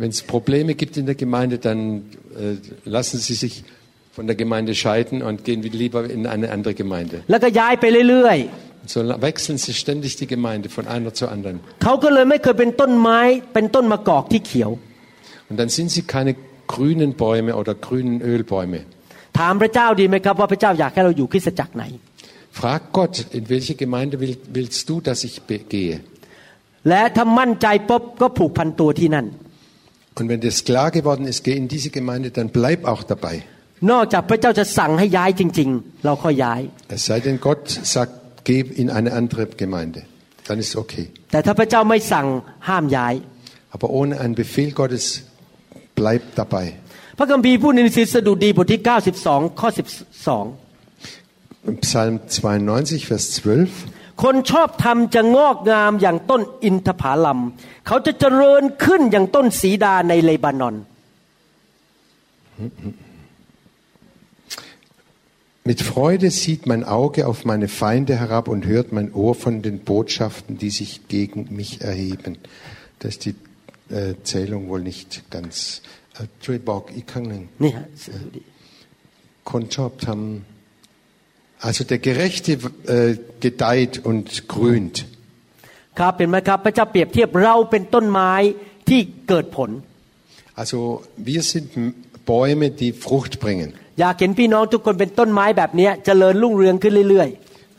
Wenn es Probleme gibt in der Gemeinde, dann äh, lassen sie sich von der Gemeinde scheiden und gehen wieder lieber in eine andere Gemeinde. แล้วก็ย้ายไปเรื่อย So wechseln sie ständig die Gemeinde von einer zur anderen. Und dann sind sie keine grünen Bäume oder grünen Ölbäume. ถามพระเจ้าดีไหมครับว่าพระเจ้าอยากให้เราอยู่คริสตจักรไหน Frag Gott, in welche Gemeinde will, willst du, dass ich be- gehe? และถ้ามั่นใจปุ๊บก็ผูกพันตัวที่นั่น Und wenn das klar geworden ist, geh in diese Gemeinde, dann bleib auch dabei. นอกจากพระเจ้าจะสั่งให้ย้ายจริง ๆ เราค่อยย้าย Es sei denn, Gott sagt, geh in eine andere Gemeinde. Dann ist okay. แต่ถ้าพระเจ้าไม่สั่งห้ามย้าย Aber ohne einen Befehl Gottes, bleib dabei. พระคัมภีร์พูดในหนังสือสดุดีบทที่ 92 ข้อ 12 Im Psalm 92, Vers 12. คนชอบทำจะงอกงามอย่างต้นอินทผลัม เขาจะเจริญขึ้นอย่างต้นสีดาในเลบานอน Mit Freude sieht mein Auge auf meine Feinde herab und hört mein Ohr von den Botschaften, die sich gegen mich erheben. Das ist die äh, Zählung wohl nicht ganz. Äh, ช่วยบอกอีกครั้งหนึ่ง นี่ฮะสดุดี คนชอบทำ also der Gerechte äh, gedeiht und grünt. ครับเป็นไหมครับ พระเจ้าเปรียบเทียบเราเป็นต้นไม้ที่เกิดผล Also wir sind Bäume, die Frucht bringen. อยากเห็นพี่น้องทุกคนเป็นต้นไม้แบบเนี้ยเจริญรุ่งเรืองขึ้นเรื่อย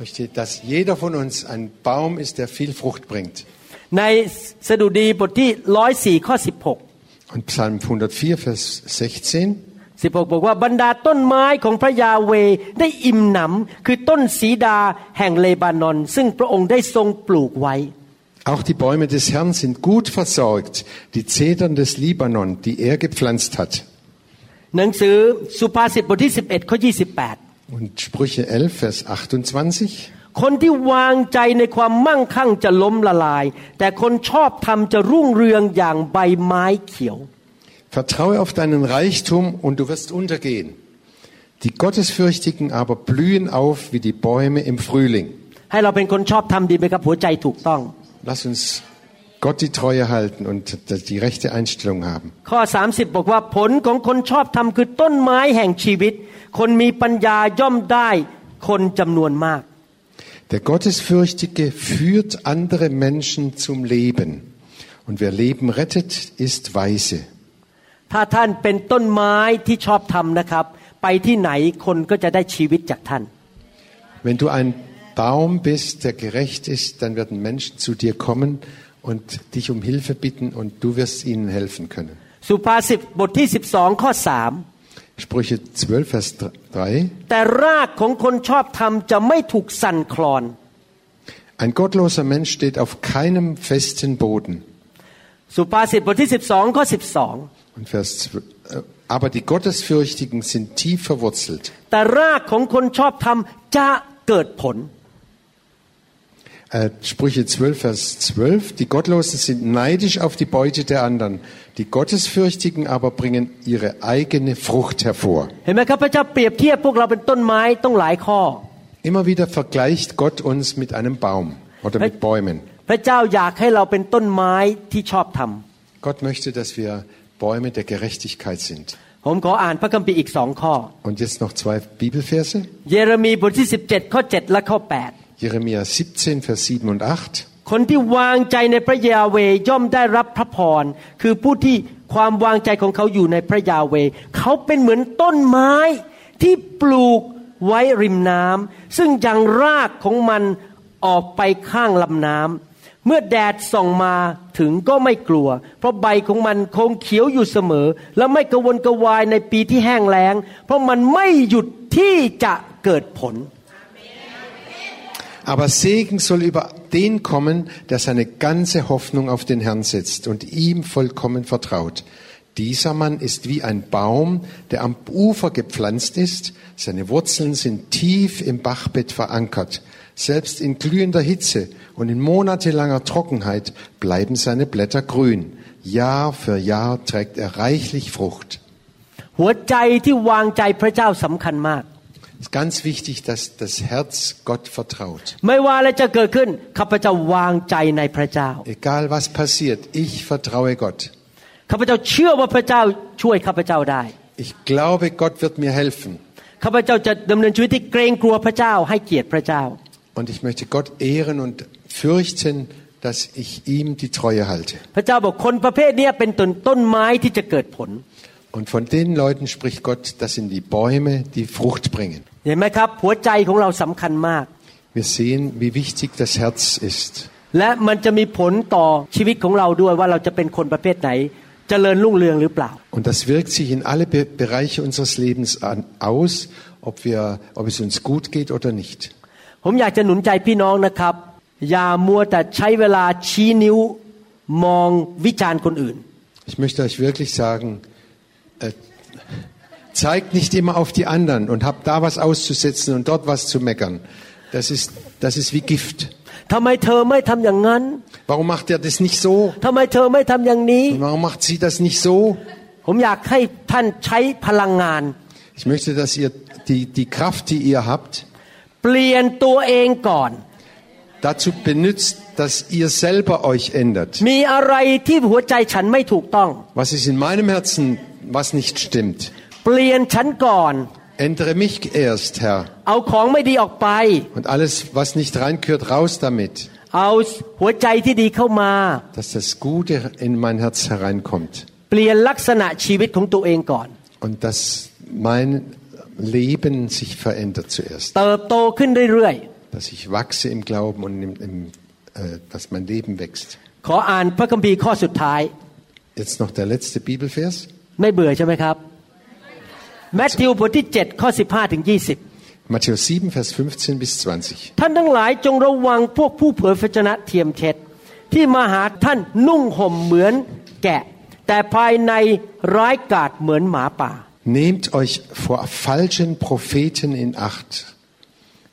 Möchte, dass jeder von uns ein Baum ist, der viel Frucht bringt. ๆ ในสดุดีบทที่ร้อยสี่ข้อสิบหก Und Psalm 104, Vers 16. สิบหกบอกว่าบรรดาต้นไม้ของพระยาเวได้อิ่มหนำคือต้นสีดาแห่งเลบานอน ซึ่งพระองค์ได้ทรงปลูกไว้ Auch die Bäume des Herrn sind gut versorgt, die Zedern des Libanon, die er gepflanzt hat. หนังสือสุภาษิตบทที่ 11ข้อ28 Und Sprüche 11, Vers 28. คนที่วางใจในความมั่งคั่งจะล้มละลาย แต่คนชอบทำจะรุ่งเรืองอย่างใบไม้เขียว Vertraue auf deinen Reichtum und du wirst untergehen. Die Gottesfürchtigen aber blühen auf wie die Bäume im Frühling. ให้เราเป็นคนชอบทำดีไหมครับหัวใจถูกต้อง Lass uns Gott die Treue halten und die rechte Einstellung haben. ข้อ30บอกว่าผลของคนชอบทำคือต้นไม้แห่งชีวิต คนมีปัญญาย่อมได้คนจำนวนมาก Der Gottesfürchtige führt andere Menschen zum Leben. Und wer Leben rettet, ist weise. ถ้าท่านเป็นต้นไม้ที่ชอบทำนะครับ ไปที่ไหนคนก็จะได้ชีวิตจากท่าน Wenn du ein Baum bist, der gerecht ist, dann werden Menschen zu dir kommen und dich um Hilfe bitten und du wirst ihnen helfen können. สุภาษิตบทที่ 12 ข้อ Sprüche 12, Vers 3. 3 แต่รากของคนชอบทำจะไม่ถูกสั่นคลอน Ein gottloser Mensch steht auf keinem festen Boden. สุภาษิตบทที่ 12 ข้อ Und Vers 12. äh, Aber die Gottesfürchtigen sind tief verwurzelt. 12 แต่รากของคนชอบทำจะเกิดผล Äh, Sprüche 12, Vers 12. Die Gottlosen sind neidisch auf die Beute der anderen. Die Gottesfürchtigen aber bringen ihre eigene Frucht hervor. Immer wieder vergleicht Gott uns mit einem Baum oder mit Bäumen. Gott möchte, dass wir Bäume der Gerechtigkeit sind. Und jetzt noch zwei Bibelverse. Jeremia 17, Vers 7 und 8. คนที่วางใจในพระยาเวย่อมได้รับพระพร คือผู้ที่ความวางใจของเขาอยู่ในพระยาเว เขาเป็นเหมือนต้นไม้ที่ปลูกไว้ริมน้ำซึ่งยังรากของมันออกไปข้างลำน้ำเมื่อแดดส่องมาถึงก็ไม่กลัว เพราะใบของมันคงเขียวอยู่เสมอ และไม่กระวนกระวายในปีที่แห้งแล้ง เพราะมันไม่หยุดที่จะเกิดผล Aber Segen soll über den kommen, der seine ganze Hoffnung auf den Herrn setzt und ihm vollkommen vertraut. Dieser Mann ist wie ein Baum, der am Ufer gepflanzt ist. Seine Wurzeln sind tief im Bachbett verankert. Selbst in glühender Hitze und in monatelanger Trockenheit bleiben seine Blätter grün. Jahr für Jahr trägt er reichlich Frucht. หัวใจที่วางใจพระเจ้าสำคัญมาก es ist ganz wichtig, dass das Herz Gott vertraut. Egal was passiert, ich vertraue Gott. Ich glaube, Gott wird mir helfen. Und ich möchte Gott ehren und fürchten, dass ich ihm die Treue halte. พระเจ้าบอกคนประเภทเนี้ยเป็นต้นต้นไม้ที่จะเกิดผล Und von den Leuten spricht Gott, das sind die Bäume, die Frucht bringen. เห็นไหมครับ หัวใจของเราสำคัญมาก Wir sehen, wie wichtig das Herz ist. และมันจะมีผลต่อชีวิตของเราด้วยว่าเราจะเป็นคนประเภทไหน เจริญรุ่งเรืองหรือเปล่า Und das wirkt sich in alle Be Bereiche unseres Lebens an, aus, ob, wir, ob es uns gut geht oder nicht. ผมอยากจะหนุนใจพี่น้องนะครับ อย่ามัวแต่ใช้เวลาชี้นิ้วมองวิจารณ์คนอื่น Ich möchte euch wirklich sagen, äh, äh, zeigt nicht immer auf die anderen und habt da was auszusetzen und dort was zu meckern. Das ist, das ist wie Gift. Warum macht er das nicht so? Und warum macht sie das nicht so? Ich möchte, dass ihr die, die Kraft, die ihr habt, dazu benutzt, dass ihr selber euch ändert. Was ist in meinem Herzen was nicht stimmt? เปลี่ยนฉันก่อน Ändere mich erst, Herr. เอาของไม่ดีออกไป Und alles, was nicht reinkört, raus damit. เอาหัวใจที่ดีเข้ามา Dass das Gute in mein Herz hereinkommt. เปลี่ยนลักษณะชีวิตของตัวเองก่อน Und dass mein Leben sich verändert zuerst. เติบโตขึ้นเรื่อย Dass ich wachse im Glauben und im, im, äh, dass mein Leben wächst. ๆ ขออ่านพระคัมภีร์ข้อสุดท้าย Jetzt noch der letzte Bibelvers. ไม่เบื่อใช่ไหมครับแมทธิวบทที่ 7 ข้อ 15ถึง20 Matthäus 7, Vers 15 bis 20. ท่านทั้งหลายจงระวังพวกผู้เผยพระชนะเทียมเท็จที่มาหาท่านนุ่งห่มเหมือนแกะ แต่ภายในร้ายกาจเหมือนหมาป่า Nehmt euch vor falschen Propheten in Acht.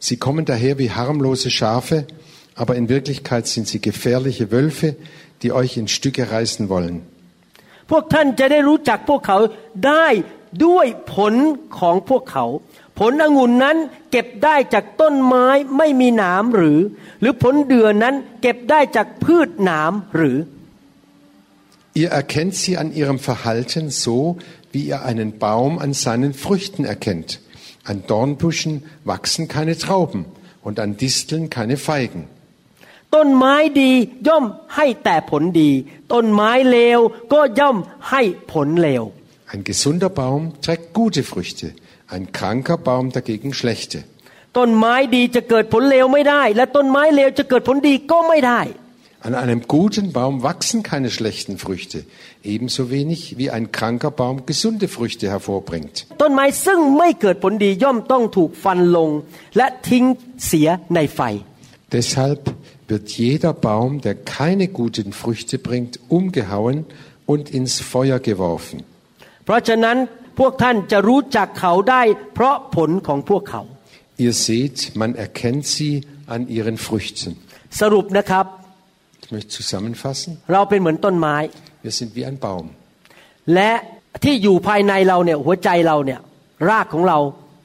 Sie kommen daher wie harmlose Schafe, aber in Wirklichkeit sind sie gefährliche Wölfe, die euch in Stücke reißen wollen. พวกท่านจะได้รู้จักพวกเขาได้ด้วยผลของพวกเขา ผลองุ่นนั้นเก็บได้จากต้นไม้ไม่มีหนามหรือ หรือผลเดือนนั้นเก็บได้จากพืชหนามหรือ Ihr erkennt sie an ihrem Verhalten so, wie ihr einen Baum an seinen Früchten erkennt. An Dornbuschen wachsen keine Trauben und an Disteln keine Feigen. ต้นไม้ดีย่อมให้แต่ผลดี ต้นไม้เลวก็ย่อมให้ผลเลว Ein gesunder Baum trägt gute Früchte, ein kranker Baum dagegen schlechte. ต้นไม้ดีจะเกิดผลเลวไม่ได้ และต้นไม้เลวจะเกิดผลดีก็ไม่ได้ An einem guten Baum wachsen keine schlechten Früchte, ebenso wenig wie ein kranker Baum gesunde Früchte hervorbringt. ต้นไม้ซึ่งไม่เกิดผลดีย่อมต้องถูกฟันลง และทิ้งเสียในไฟ Deshalb wird jeder Baum, der keine guten Früchte bringt, umgehauen und ins Feuer geworfen. เพราะฉะนั้นพวกท่านจะรู้จักเขาได้ เพราะผลของพวกเขา Ihr seht, man erkennt sie an ihren Früchten. สรุปนะครับ Ich möchte zusammenfassen, เราเป็นเหมือนต้นไม้ wir sind wie ein Baum. และที่อยู่ภายในเราเนี่ยหัวใจเราเนี่ยรากของเรา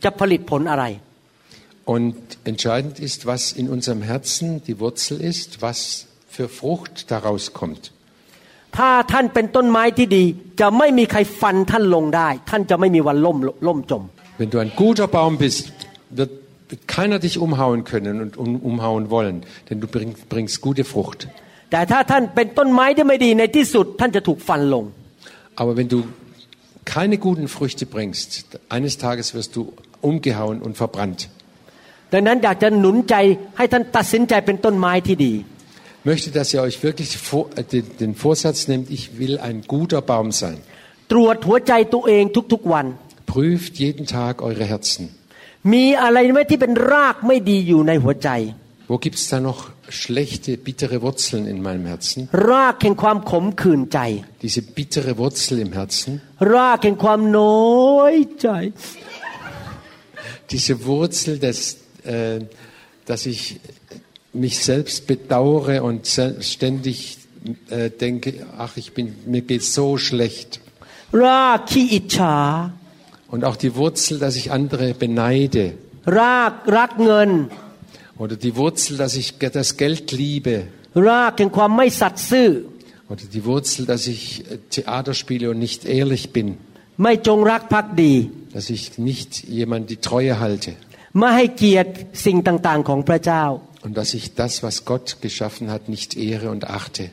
จะผลิตผลอะไร Und entscheidend ist, was in unserem Herzen die Wurzel ist, was für Frucht daraus kommt. ถ้าท่านเป็นต้นไม้ที่ดี จะไม่มีใครฟันท่านลงได้ ท่านจะไม่มีวันล่มล่มจม Wenn du ein guter Baum bist, wird keiner dich umhauen können und um, umhauen wollen, denn du bringst, bringst gute Frucht. แต่ถ้าท่านเป็นต้นไม้ที่ไม่ดีในที่สุด ท่านจะถูกฟันลง Aber wenn du keine guten Früchte bringst, eines Tages wirst du umgehauen und verbrannt. ดังนั้นอยากจะหนุนใจให้ท่านตัดสินใจเป็นต้นไม้ที่ดี Ich möchte, dass ihr euch wirklich vor, äh, den, den Vorsatz nehmt, ich will ein guter Baum sein. ตรวจหัวใจตัวเองทุกๆวัน Prüft jeden Tag eure Herzen. มีอะไรไหมที่เป็นรากไม่ดีอยู่ในหัวใจ Wo gibt es da noch schlechte, bittere Wurzeln in meinem Herzen? รากแห่งความขมขื่นใจ Diese bittere Wurzel im Herzen, รากแห่งความน้อยใจ diese Wurzel, des, äh, dass ich mich selbst bedauere und ständig äh, denke, ach, ich bin, mir geht so schlecht. Und auch die Wurzel, dass ich andere beneide. Oder die Wurzel, dass ich das Geld liebe. Oder die Wurzel, dass ich äh, Theater spiele und nicht ehrlich bin. Dass ich nicht jemand die Treue halte ไม่ให้เกียรติสิ่งต่างๆของพระเจ้า Und dass ich das, was Gott geschaffen hat, nicht ehre und achte.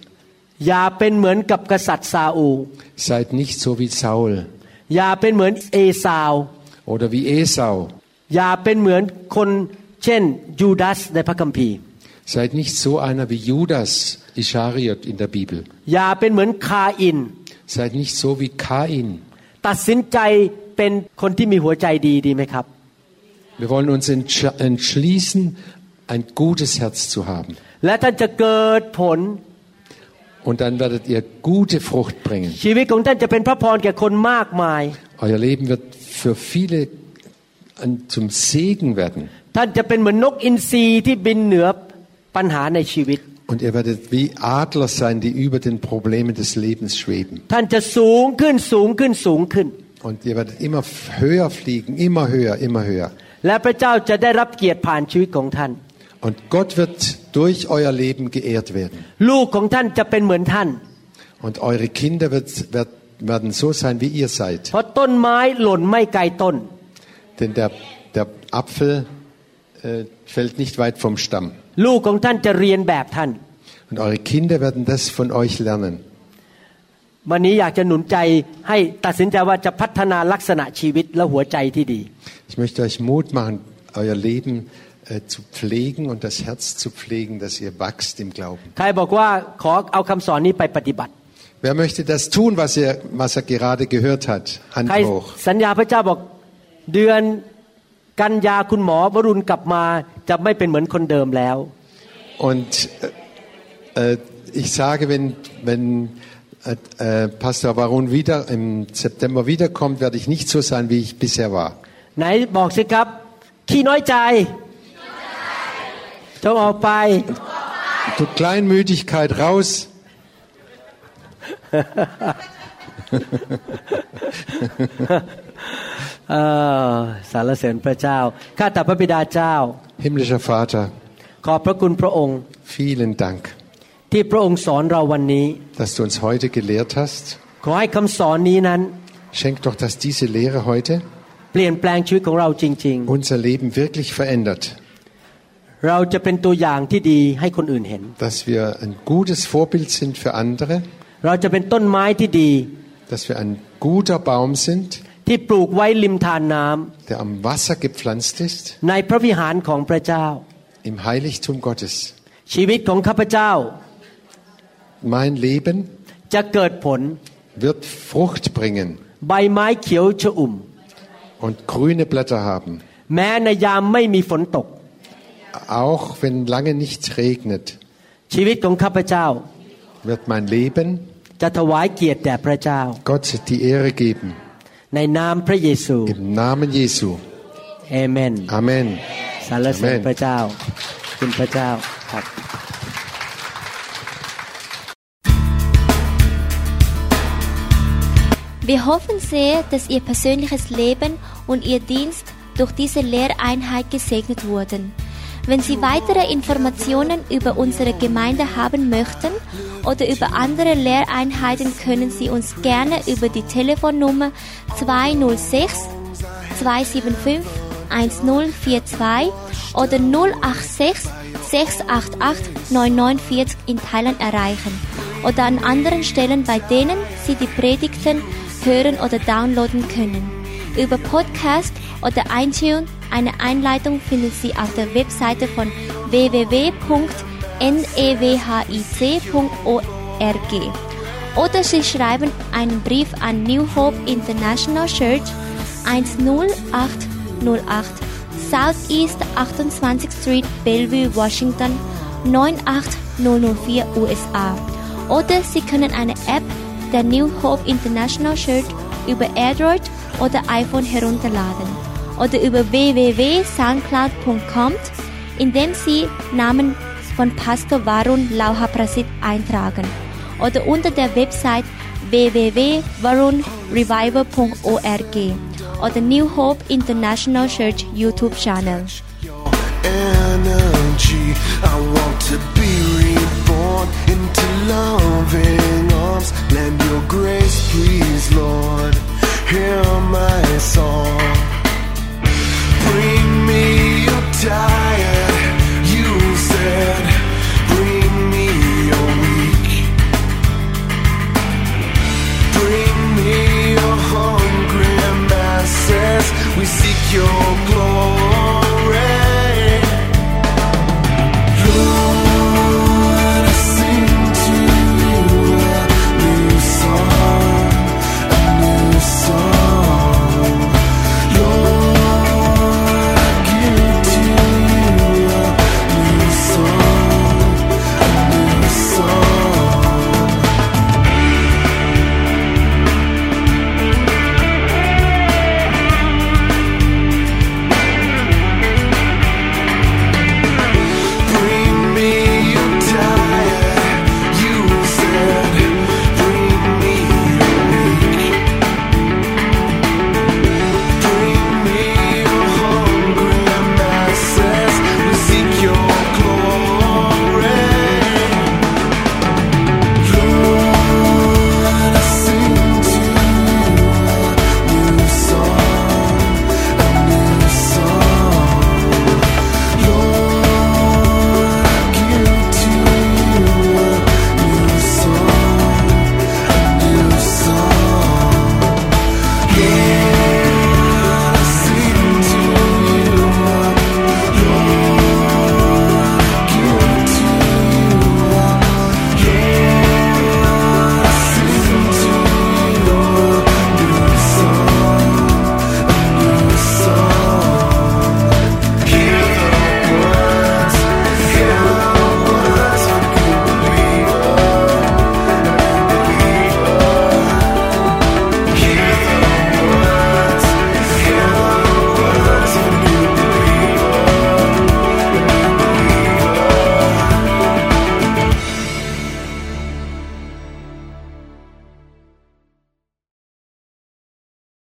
อย่าเป็นเหมือนกับกษัตริย์ซาอูล Seid nicht so wie Saul อย่าเป็นเหมือนเอซาว oder wie Esau. อย่าเป็นเหมือนคนเช่นยูดาสในพระคัมภีร์ Seid nicht so einer wie Judas Ischariot in der Bibel. อย่าเป็นเหมือนคาอิน Seid nicht so wie Kain. ตัดสินใจเป็นคนที่มีหัวใจดีดีไหมครับ Wir wollen uns entsch- entschließen, ein gutes Herz zu haben. และท่านจะเกิดผล Und dann werdet ihr gute Frucht bringen. ชีวิตของท่านจะเป็นพระพรแก่คนมากมาย Euer Leben wird für viele ein- zum Segen werden. ท่านจะเป็นเหมือนนกอินทรีที่บินเหนือปัญหาในชีวิต Und ihr werdet wie Adler sein, die über den Problemen des Lebens schweben. ท่านจะสูงขึ้นสูงขึ้นสูงขึ้น Und ihr werdet immer höher fliegen, immer höher, immer höher. และพระเจ้าจะได้รับเกียรติผ่านชีวิตของท่าน Und Gott wird durch euer Leben geehrt werden. ลูกของท่านจะเป็นเหมือนท่าน Und eure Kinder wird, wird, werden so sein, wie ihr seid. เพราะต้นไม้หล่นไม่ไกลต้น Denn der, der Apfel äh, fällt nicht weit vom Stamm. ลูกของท่านจะเรียนแบบท่าน Und eure Kinder werden das von euch lernen. วันนี้อยากจะหนุนใจให้ตัดสินใจว่าจะพัฒนาลักษณะชีวิตและหัวใจที่ดี Ich möchte euch Mut machen, euer Leben äh, zu pflegen und das Herz zu pflegen, dass ihr wächst im Glauben. ใครบอกว่าขอเอาคำสอนนี้ไปปฏิบัติ Wer möchte das tun, was er, was er gerade gehört hat? ใคร Hand hoch. สัญญาพระเจ้าบอกเดือนกันยาคุณหมอวรุณกลับมาจะไม่เป็นเหมือนคนเดิมแล้ว Und äh, äh, ich sage, wenn, wenn äh, äh, Pastor Baron wieder im September wiederkommt, werde ich nicht so sein, wie ich bisher war. ไหนบอกสิครับ ขี้น้อยใจจงออกไป Du Kleinmütigkeit raus. เออสารเสริญพระเจ้า ข้าแต่พระบิดาเจ้า Himmlischer Vater, ขอบพระคุณพระองค์ vielen Dank, ที่พระองค์สอนเราวันนี้ dass du uns heute gelehrt hast. ขอให้คำสอนนี้นั้น Schenk doch, dass diese Lehre heute เปลี่ยนแปลงชีวิตของเราจริง unser Leben wirklich verändert. ๆ เราจะเป็นตัวอย่างที่ดีให้คนอื่นเห็น Dass wir ein gutes Vorbild sind für andere, เราจะเป็นต้นไม้ที่ดี dass wir ein guter Baum sind, ที่ปลูกไว้ริมทานน้ำ der am Wasser gepflanzt ist, ในพระวิหารของพระเจ้า im Heiligtum Gottes. ชีวิตของข้าพเจ้า Mein Leben จะเกิดผล wird Frucht bringen ใบไม้เขียวชอุ่ม und grüne Blätter haben, แม้ในยามไม่มีฝนตก auch wenn lange nicht regnet. ชีวิตของข้าพเจ้า Wird mein Leben จะถวายเกียรติแด่พระเจ้า Gott die Ehre geben. ในนามพระเยซู Im Namen Jesu. เอเมน Amen. สรรเสริญ Amen. พระเจ้า คุณพระเจ้าครับ Wir hoffen sehr, dass Ihr persönliches Leben und Ihr Dienst durch diese Lehreinheit gesegnet wurden. Wenn Sie weitere Informationen über unsere Gemeinde haben möchten oder über andere Lehreinheiten, können Sie uns gerne über die Telefonnummer 206 275 1042 oder 086 688 9940 in Thailand erreichen oder an anderen Stellen, bei denen Sie die Predigten hören oder downloaden können. Über Podcast oder iTunes eine Einleitung finden Sie auf der Webseite von www.newhic.org oder Sie schreiben einen Brief an New Hope International Church 10808 Southeast 28th Street, Bellevue, Washington 98004 USA. Oder Sie können eine App der New Hope International Church über Android oder iPhone herunterladen oder über www.soundcloud.com, indem Sie Namen von Pastor Varun Lauhaprasit eintragen oder unter der Website www.varunrevival.org oder New Hope International Church YouTube Channel. into loving arms. Lend your grace, please, Lord. Hear my song. Bring me your diet.